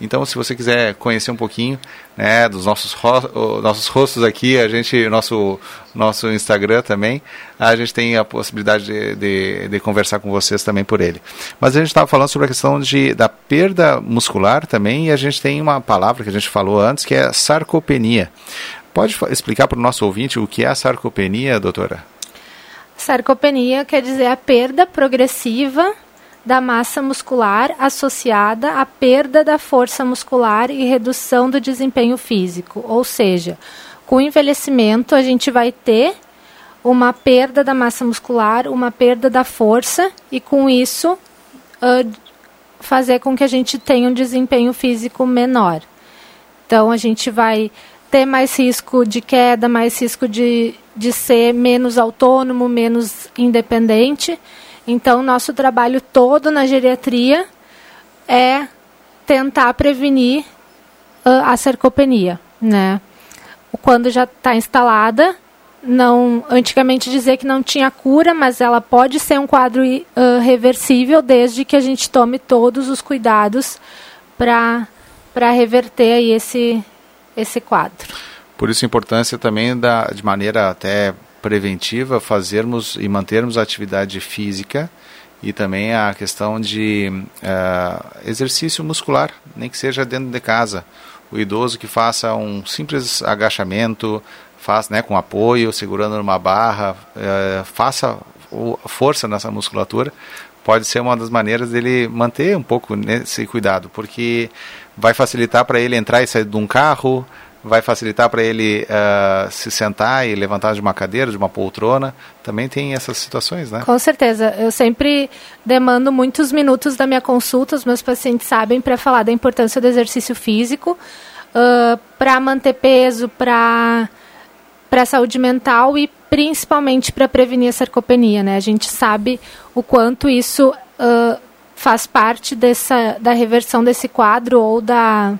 Então, se você quiser conhecer um pouquinho né, dos nossos, ro nossos rostos aqui, a gente, nosso, nosso Instagram também, a gente tem a possibilidade de, de, de conversar com vocês também por ele. Mas a gente estava falando sobre a questão de, da perda muscular também, e a gente tem uma palavra que a gente falou antes, que é sarcopenia. Pode explicar para o nosso ouvinte o que é a sarcopenia, doutora? Sarcopenia quer dizer a perda progressiva da massa muscular associada à perda da força muscular e redução do desempenho físico. Ou seja, com o envelhecimento, a gente vai ter uma perda da massa muscular, uma perda da força, e com isso uh, fazer com que a gente tenha um desempenho físico menor. Então, a gente vai ter mais risco de queda, mais risco de, de ser menos autônomo, menos independente então, nosso trabalho todo na geriatria é tentar prevenir a sarcopenia, né? Quando já está instalada, não, antigamente dizer que não tinha cura, mas ela pode ser um quadro uh, reversível desde que a gente tome todos os cuidados para para reverter aí esse esse quadro. Por isso a importância também da de maneira até preventiva fazermos e mantermos a atividade física e também a questão de uh, exercício muscular, nem que seja dentro de casa. O idoso que faça um simples agachamento, faz, né, com apoio, segurando numa barra, uh, faça força nessa musculatura, pode ser uma das maneiras dele manter um pouco nesse cuidado, porque vai facilitar para ele entrar e sair de um carro, vai facilitar para ele uh, se sentar e levantar de uma cadeira, de uma poltrona. Também tem essas situações, né? Com certeza. Eu sempre demando muitos minutos da minha consulta, os meus pacientes sabem, para falar da importância do exercício físico, uh, para manter peso, para para a saúde mental e principalmente para prevenir a sarcopenia, né? A gente sabe o quanto isso uh, faz parte dessa da reversão desse quadro ou da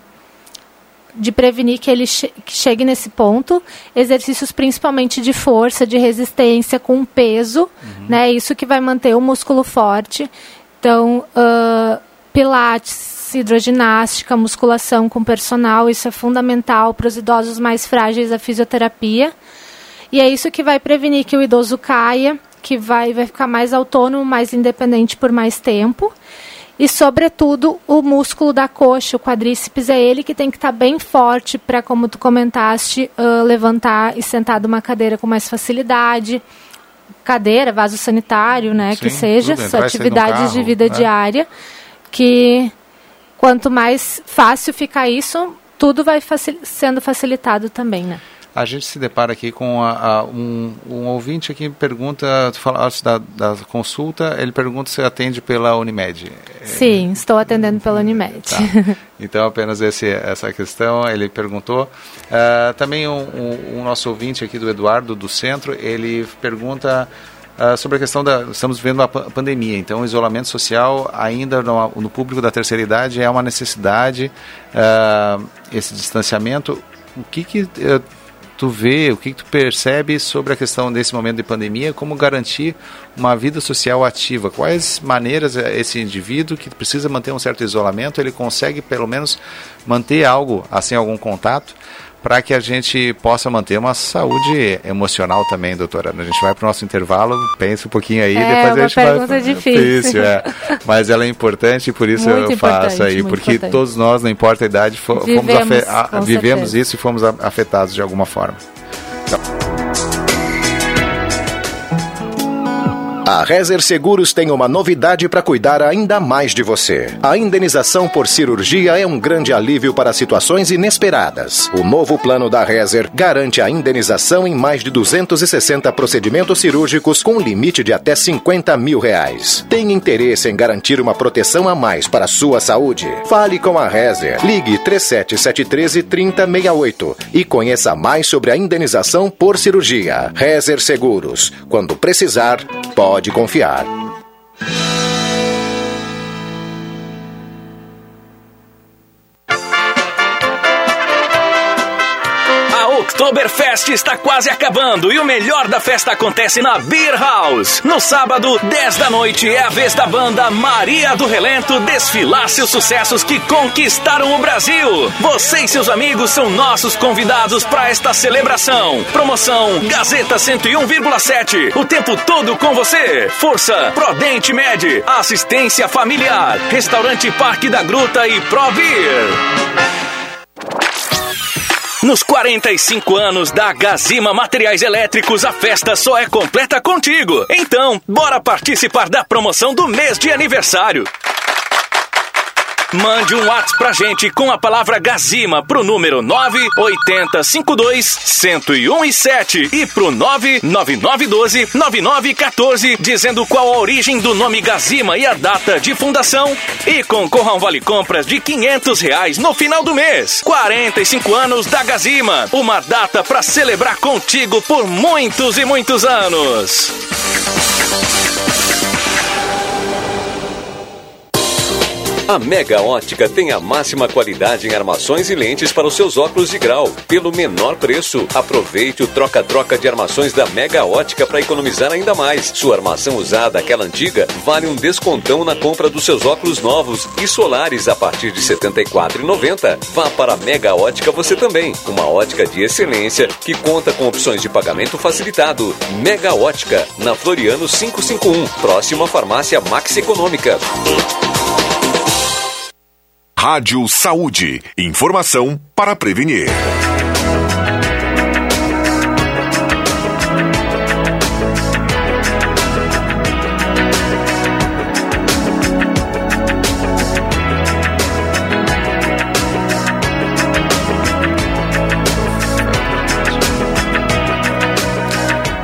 de prevenir que ele che que chegue nesse ponto. Exercícios principalmente de força, de resistência com peso, uhum. né? Isso que vai manter o músculo forte. Então, uh, pilates, hidroginástica, musculação com personal, isso é fundamental para os idosos mais frágeis, a fisioterapia. E é isso que vai prevenir que o idoso caia, que vai, vai ficar mais autônomo, mais independente por mais tempo. E, sobretudo, o músculo da coxa, o quadríceps, é ele que tem que estar tá bem forte para, como tu comentaste, uh, levantar e sentar de uma cadeira com mais facilidade. Cadeira, vaso sanitário, né? Sim, que seja, tudo, atividades de vida né? diária que quanto mais fácil ficar isso, tudo vai facil sendo facilitado também, né? A gente se depara aqui com a, a, um, um, ouvinte aqui pergunta, tu falaste da, da, consulta, ele pergunta se atende pela Unimed. Sim, estou atendendo pela Unimed. Tá. Então, apenas esse, essa questão, ele perguntou. Uh, também um, um, um, nosso ouvinte aqui do Eduardo, do Centro, ele pergunta uh, sobre a questão da... Estamos vivendo uma pandemia, então o isolamento social ainda no, no público da terceira idade é uma necessidade, uh, esse distanciamento. O que que tu vê, o que, tu percebe sobre a questão desse momento de pandemia, como garantir uma vida social ativa? Quais maneiras esse indivíduo que precisa manter um certo isolamento, ele consegue pelo menos manter algo, assim, algum contato, para que a gente possa manter uma saúde emocional também, doutora. A gente vai para o nosso intervalo, pensa um pouquinho aí, é, depois a gente pergunta vai... difícil. difícil é. Mas ela é importante e por isso muito eu faço aí, porque importante. todos nós, não importa a idade, fomos vivemos, vivemos isso e fomos afetados de alguma forma. A Rezer Seguros tem uma novidade para cuidar ainda mais de você. A indenização por cirurgia é um grande alívio para situações inesperadas. O novo plano da Rezer garante a indenização em mais de 260 procedimentos cirúrgicos com limite de até 50 mil reais. Tem interesse em garantir uma proteção a mais para a sua saúde? Fale com a Rezer. Ligue 3773 3068 e conheça mais sobre a indenização por cirurgia. Rezer Seguros. Quando precisar, pode pode confiar. Oktoberfest está quase acabando e o melhor da festa acontece na Beer House. No sábado, 10 da noite, é a vez da banda Maria do Relento desfilar seus sucessos que conquistaram o Brasil. Você e seus amigos são nossos convidados para esta celebração. Promoção Gazeta 101,7. O tempo todo com você. Força Prodente Med. Assistência familiar. Restaurante Parque da Gruta e Pro Beer. Nos 45 anos da Gazima Materiais Elétricos, a festa só é completa contigo. Então, bora participar da promoção do mês de aniversário. Mande um WhatsApp pra gente com a palavra Gazima pro número 98052-1017 e pro 99912-9914, dizendo qual a origem do nome Gazima e a data de fundação. E concorra a um vale compras de 500 reais no final do mês. 45 anos da Gazima, uma data para celebrar contigo por muitos e muitos anos. A Mega Ótica tem a máxima qualidade em armações e lentes para os seus óculos de grau, pelo menor preço. Aproveite o troca-troca de armações da Mega Ótica para economizar ainda mais. Sua armação usada, aquela antiga, vale um descontão na compra dos seus óculos novos e solares a partir de R$ 74,90. Vá para a Mega Ótica você também, uma ótica de excelência que conta com opções de pagamento facilitado. Mega Ótica, na Floriano 551, próximo à farmácia Max Econômica. Rádio Saúde. Informação para prevenir.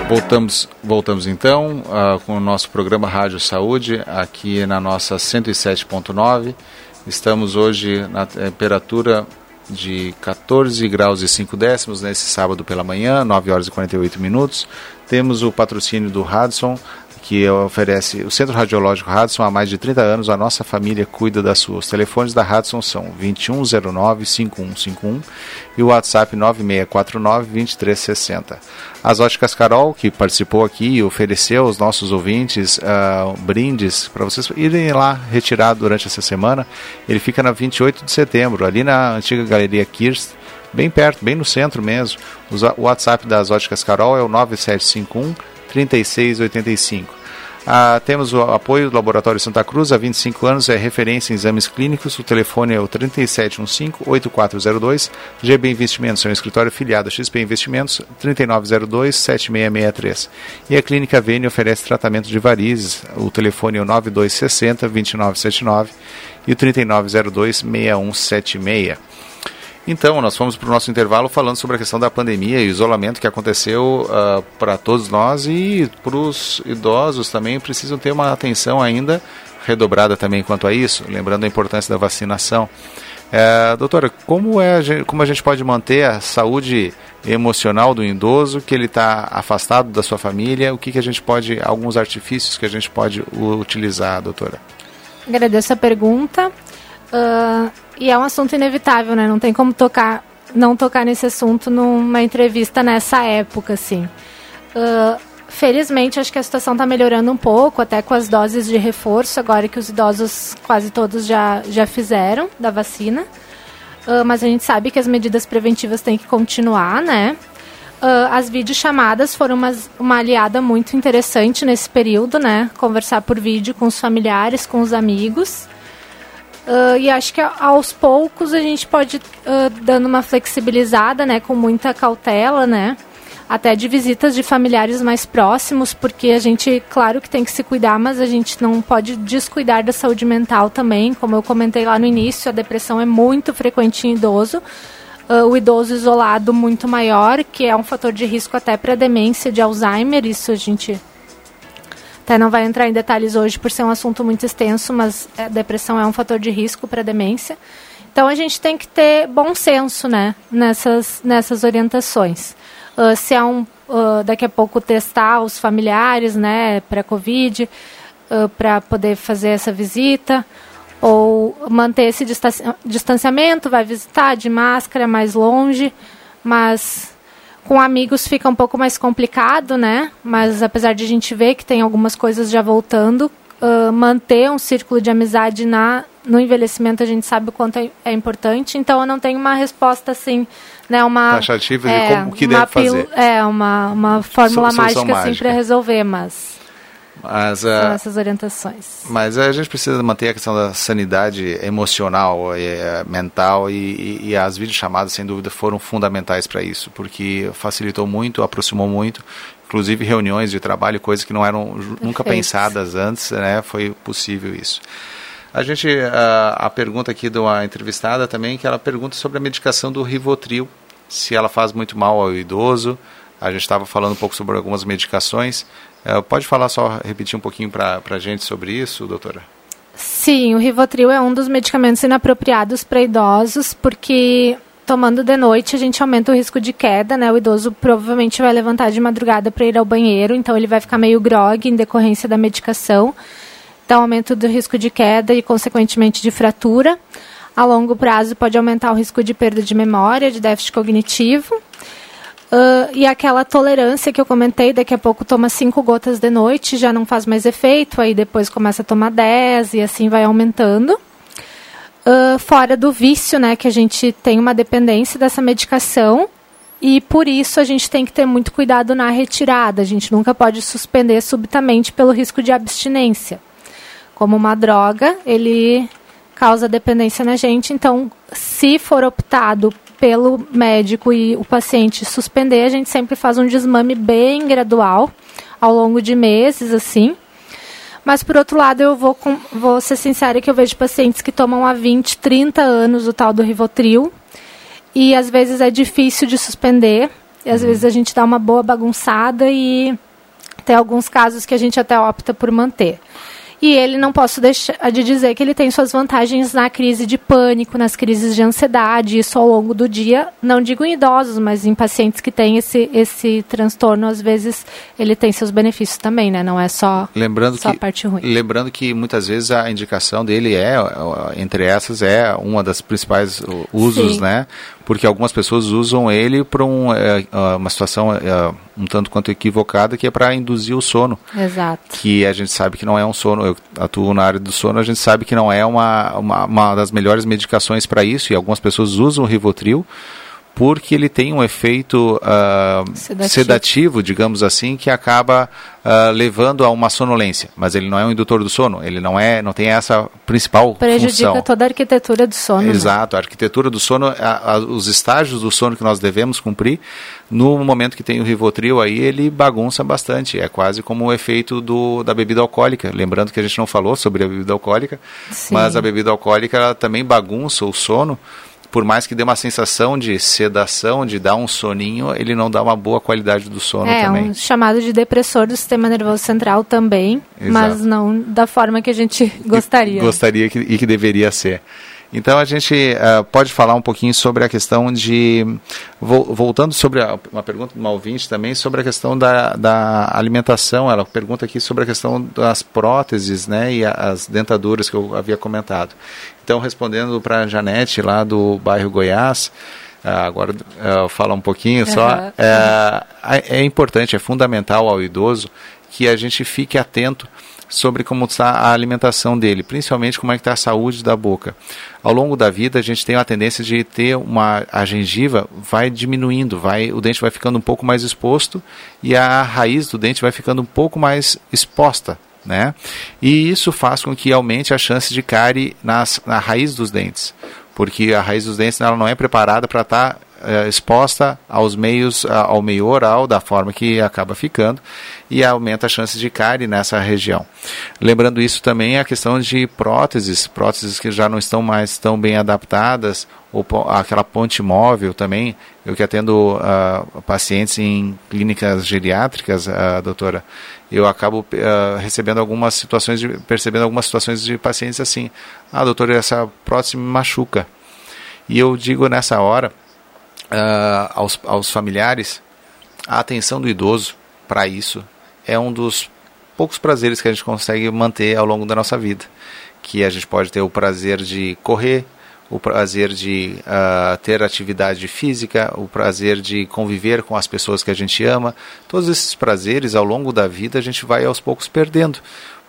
Voltamos, voltamos então uh, com o nosso programa Rádio Saúde, aqui na nossa 107.9. Estamos hoje na temperatura de 14 graus e 5 décimos nesse sábado pela manhã, 9 horas e 48 minutos. Temos o patrocínio do Hudson, que oferece o Centro Radiológico Hudson há mais de 30 anos. A nossa família cuida das suas. Os telefones da Hudson são 2109-5151 e o WhatsApp 9649-2360. As Óticas Carol, que participou aqui e ofereceu aos nossos ouvintes uh, brindes para vocês irem lá retirar durante essa semana. Ele fica na 28 de setembro, ali na antiga Galeria Kirst, bem perto, bem no centro mesmo. O WhatsApp das Óticas Carol é o 9751 3685. Ah, temos o apoio do Laboratório Santa Cruz, há 25 anos, é referência em exames clínicos. O telefone é o 3715-8402. GB Investimentos é um escritório filiado a XP Investimentos, 3902-7663. E a Clínica Vene oferece tratamento de varizes. O telefone é o 9260-2979 e o 3902-6176. Então, nós fomos para o nosso intervalo falando sobre a questão da pandemia e isolamento que aconteceu uh, para todos nós e para os idosos também precisam ter uma atenção ainda redobrada também quanto a isso, lembrando a importância da vacinação. Uh, doutora, como, é, como a gente pode manter a saúde emocional do idoso, que ele está afastado da sua família, o que, que a gente pode, alguns artifícios que a gente pode utilizar, doutora? Agradeço a pergunta. Uh, e é um assunto inevitável, né? Não tem como tocar, não tocar nesse assunto numa entrevista nessa época, assim. Uh, felizmente, acho que a situação está melhorando um pouco, até com as doses de reforço, agora que os idosos quase todos já, já fizeram da vacina. Uh, mas a gente sabe que as medidas preventivas têm que continuar, né? Uh, as videochamadas foram uma, uma aliada muito interessante nesse período, né? Conversar por vídeo com os familiares, com os amigos. Uh, e acho que aos poucos a gente pode uh, dando uma flexibilizada, né, com muita cautela, né, até de visitas de familiares mais próximos, porque a gente, claro que tem que se cuidar, mas a gente não pode descuidar da saúde mental também. Como eu comentei lá no início, a depressão é muito frequente em idoso. Uh, o idoso isolado muito maior, que é um fator de risco até para demência de Alzheimer, isso a gente até não vai entrar em detalhes hoje por ser um assunto muito extenso, mas a depressão é um fator de risco para demência. Então a gente tem que ter bom senso, né, nessas, nessas orientações. Uh, se é um uh, daqui a pouco testar os familiares, né, para COVID, uh, para poder fazer essa visita, ou manter esse distanciamento, vai visitar de máscara mais longe, mas com amigos fica um pouco mais complicado, né? Mas apesar de a gente ver que tem algumas coisas já voltando, uh, manter um círculo de amizade na, no envelhecimento a gente sabe o quanto é, é importante. Então eu não tenho uma resposta assim, né? Uma taxativa é, de como o que deve fazer. É uma uma fórmula mágica, mágica assim para resolver, mas mas, São uh, essas orientações. Mas a gente precisa manter a questão da sanidade emocional, e, eh, mental e, e, e, as videochamadas, sem dúvida, foram fundamentais para isso, porque facilitou muito, aproximou muito, inclusive reuniões de trabalho, coisas que não eram Perfeito. nunca pensadas antes, né? Foi possível isso. A gente, a, a pergunta aqui de uma entrevistada também, que ela pergunta sobre a medicação do Rivotril, se ela faz muito mal ao idoso. A gente estava falando um pouco sobre algumas medicações. É, pode falar só, repetir um pouquinho para a gente sobre isso, doutora? Sim, o Rivotril é um dos medicamentos inapropriados para idosos, porque tomando de noite a gente aumenta o risco de queda, né? O idoso provavelmente vai levantar de madrugada para ir ao banheiro, então ele vai ficar meio grog em decorrência da medicação. Então, aumento do risco de queda e, consequentemente, de fratura. A longo prazo, pode aumentar o risco de perda de memória, de déficit cognitivo. Uh, e aquela tolerância que eu comentei, daqui a pouco toma cinco gotas de noite, já não faz mais efeito, aí depois começa a tomar 10 e assim vai aumentando. Uh, fora do vício, né, que a gente tem uma dependência dessa medicação e por isso a gente tem que ter muito cuidado na retirada. A gente nunca pode suspender subitamente pelo risco de abstinência. Como uma droga, ele causa dependência na gente, então se for optado pelo médico e o paciente suspender, a gente sempre faz um desmame bem gradual, ao longo de meses, assim. Mas, por outro lado, eu vou, com, vou ser sincera que eu vejo pacientes que tomam há 20, 30 anos o tal do Rivotril. E, às vezes, é difícil de suspender. E, às uhum. vezes, a gente dá uma boa bagunçada e tem alguns casos que a gente até opta por manter. E ele não posso deixar de dizer que ele tem suas vantagens na crise de pânico, nas crises de ansiedade, isso ao longo do dia, não digo em idosos, mas em pacientes que têm esse, esse transtorno, às vezes ele tem seus benefícios também, né? Não é só, lembrando só que, a parte ruim. Lembrando que muitas vezes a indicação dele é, entre essas, é uma das principais usos, Sim. né? Porque algumas pessoas usam ele para um, é, é, uma situação é, um tanto quanto equivocada, que é para induzir o sono. Exato. Que a gente sabe que não é um sono, eu atuo na área do sono, a gente sabe que não é uma, uma, uma das melhores medicações para isso, e algumas pessoas usam o Rivotril porque ele tem um efeito uh, sedativo. sedativo. digamos assim, que acaba uh, levando a uma sonolência. Mas ele não é um indutor do sono, ele não é, não tem essa principal Prejudica função. toda a arquitetura do sono. Né? Exato, né? a arquitetura do sono, a, a, os estágios do sono que nós devemos cumprir, no momento que tem o Rivotril aí, ele bagunça bastante. É quase como o efeito do, da bebida alcoólica. Lembrando que a gente não falou sobre a bebida alcoólica, Sim. mas a bebida alcoólica também bagunça o sono por mais que dê uma sensação de sedação, de dar um soninho, ele não dá uma boa qualidade do sono é, também. É um chamado de depressor do sistema nervoso central também, Exato. mas não da forma que a gente gostaria. gostaria que, e que deveria ser. Então a gente uh, pode falar um pouquinho sobre a questão de. Voltando sobre a, uma pergunta do Malvinte também, sobre a questão da, da alimentação. Ela pergunta aqui sobre a questão das próteses né, e as dentaduras que eu havia comentado. Então, respondendo para a Janete, lá do bairro Goiás, uh, agora uh, falar um pouquinho uhum. só, é, é importante, é fundamental ao idoso que a gente fique atento sobre como está a alimentação dele, principalmente como é que está a saúde da boca. Ao longo da vida, a gente tem a tendência de ter uma a gengiva vai diminuindo, vai o dente vai ficando um pouco mais exposto e a raiz do dente vai ficando um pouco mais exposta. Né? E isso faz com que aumente a chance de cárie nas, na raiz dos dentes, porque a raiz dos dentes ela não é preparada para estar tá é, exposta aos meios, ao meio oral, da forma que acaba ficando, e aumenta a chance de cárie nessa região. Lembrando isso também a questão de próteses, próteses que já não estão mais tão bem adaptadas, ou aquela ponte móvel também. Eu que atendo uh, pacientes em clínicas geriátricas, uh, doutora, eu acabo uh, recebendo algumas situações, de, percebendo algumas situações de pacientes assim, ah, doutora, essa prótese me machuca. E eu digo nessa hora, uh, aos, aos familiares, a atenção do idoso para isso é um dos poucos prazeres que a gente consegue manter ao longo da nossa vida. Que a gente pode ter o prazer de correr, o prazer de uh, ter atividade física, o prazer de conviver com as pessoas que a gente ama. Todos esses prazeres ao longo da vida a gente vai aos poucos perdendo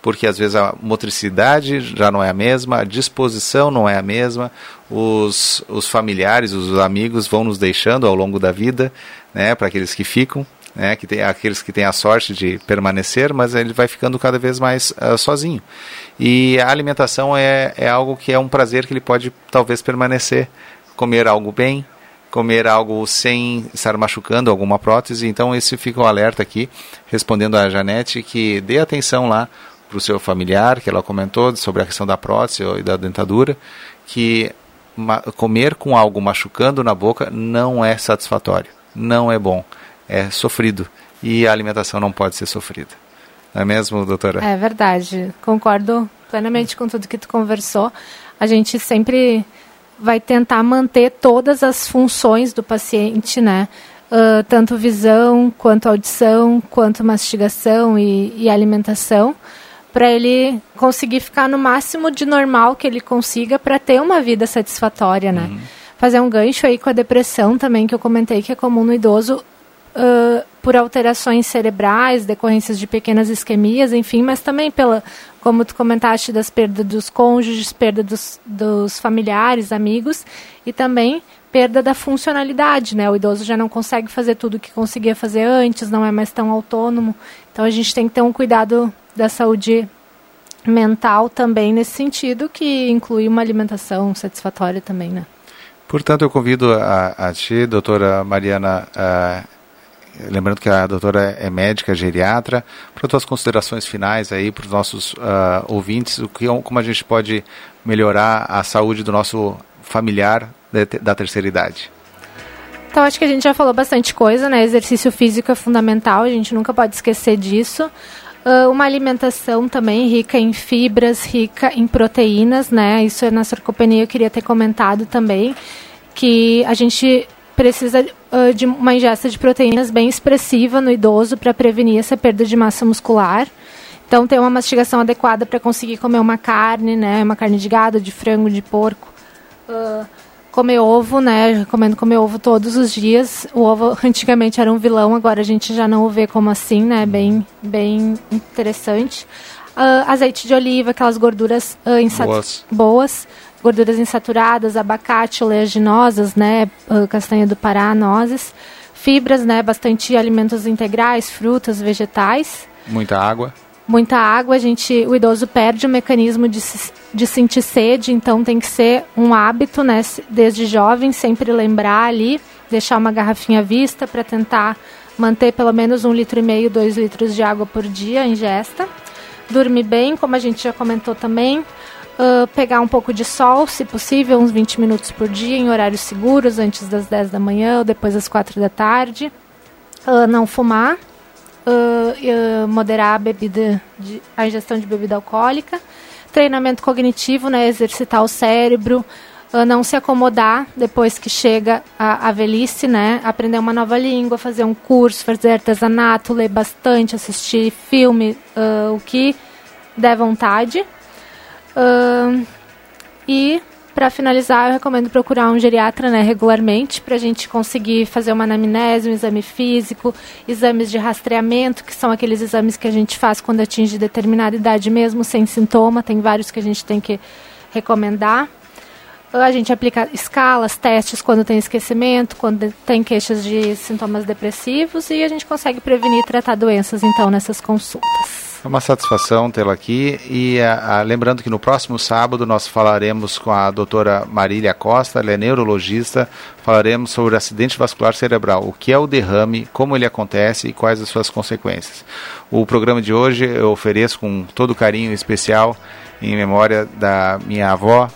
porque às vezes a motricidade já não é a mesma, a disposição não é a mesma, os, os familiares, os amigos vão nos deixando ao longo da vida, né, para aqueles que ficam, né, que tem, aqueles que têm a sorte de permanecer, mas ele vai ficando cada vez mais uh, sozinho. E a alimentação é, é algo que é um prazer que ele pode talvez permanecer, comer algo bem, comer algo sem estar machucando alguma prótese. Então, esse fica o um alerta aqui, respondendo a Janete, que dê atenção lá para o seu familiar, que ela comentou sobre a questão da prótese e da dentadura, que comer com algo machucando na boca não é satisfatório, não é bom, é sofrido e a alimentação não pode ser sofrida. Não é mesmo, doutora? É verdade, concordo plenamente com tudo que tu conversou. A gente sempre vai tentar manter todas as funções do paciente, né? Uh, tanto visão, quanto audição, quanto mastigação e, e alimentação para ele conseguir ficar no máximo de normal que ele consiga para ter uma vida satisfatória, né? Uhum. Fazer um gancho aí com a depressão também, que eu comentei que é comum no idoso uh, por alterações cerebrais, decorrências de pequenas isquemias, enfim, mas também pela, como tu comentaste, das perdas dos cônjuges, perda dos, dos familiares, amigos, e também perda da funcionalidade, né? O idoso já não consegue fazer tudo o que conseguia fazer antes, não é mais tão autônomo. Então a gente tem que ter um cuidado da saúde mental também nesse sentido, que inclui uma alimentação satisfatória também, né? Portanto, eu convido a, a ti, doutora Mariana, lembrando que a doutora é médica, geriatra, para tuas considerações finais aí para os nossos uh, ouvintes, o que, como a gente pode melhorar a saúde do nosso familiar de, da terceira idade. Então, acho que a gente já falou bastante coisa, né? Exercício físico é fundamental, a gente nunca pode esquecer disso. Uh, uma alimentação também rica em fibras, rica em proteínas, né? Isso na sarcopenia eu queria ter comentado também, que a gente precisa uh, de uma ingesta de proteínas bem expressiva no idoso para prevenir essa perda de massa muscular. Então, ter uma mastigação adequada para conseguir comer uma carne, né? Uma carne de gado, de frango, de porco. Uh, comer ovo, né? Eu recomendo comer ovo todos os dias. O ovo antigamente era um vilão, agora a gente já não o vê como assim, né? Bem, bem interessante. Uh, azeite de oliva, aquelas gorduras uh, boas. boas. gorduras insaturadas, abacate, oleaginosas, né, uh, castanha do Pará, nozes, fibras, né, bastante alimentos integrais, frutas, vegetais. Muita água. Muita água, a gente, o idoso perde o mecanismo de, de sentir sede, então tem que ser um hábito, né, desde jovem, sempre lembrar ali, deixar uma garrafinha à vista para tentar manter pelo menos um litro e meio, dois litros de água por dia ingesta. Dormir bem, como a gente já comentou também. Uh, pegar um pouco de sol, se possível, uns 20 minutos por dia, em horários seguros, antes das 10 da manhã ou depois das 4 da tarde. Uh, não fumar. Uh, moderar a bebida, de, a ingestão de bebida alcoólica. Treinamento cognitivo, né, exercitar o cérebro, não se acomodar depois que chega a, a, velhice, né? Aprender uma nova língua, fazer um curso, fazer artesanato, ler bastante, assistir filme, uh, o que der vontade. Uh, e para finalizar, eu recomendo procurar um geriatra né, regularmente para a gente conseguir fazer uma anamnese, um exame físico, exames de rastreamento, que são aqueles exames que a gente faz quando atinge determinada idade mesmo, sem sintoma. Tem vários que a gente tem que recomendar. A gente aplica escalas, testes quando tem esquecimento, quando tem queixas de sintomas depressivos e a gente consegue prevenir e tratar doenças então nessas consultas. É uma satisfação tê-la aqui e a, a, lembrando que no próximo sábado nós falaremos com a doutora Marília Costa, ela é neurologista, falaremos sobre o acidente vascular cerebral, o que é o derrame, como ele acontece e quais as suas consequências. O programa de hoje eu ofereço com todo carinho especial em memória da minha avó,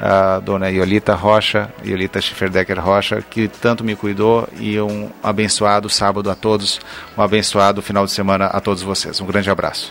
a dona Iolita Rocha, Iolita Schifferdecker Rocha, que tanto me cuidou e um abençoado sábado a todos, um abençoado final de semana a todos vocês. Um grande abraço.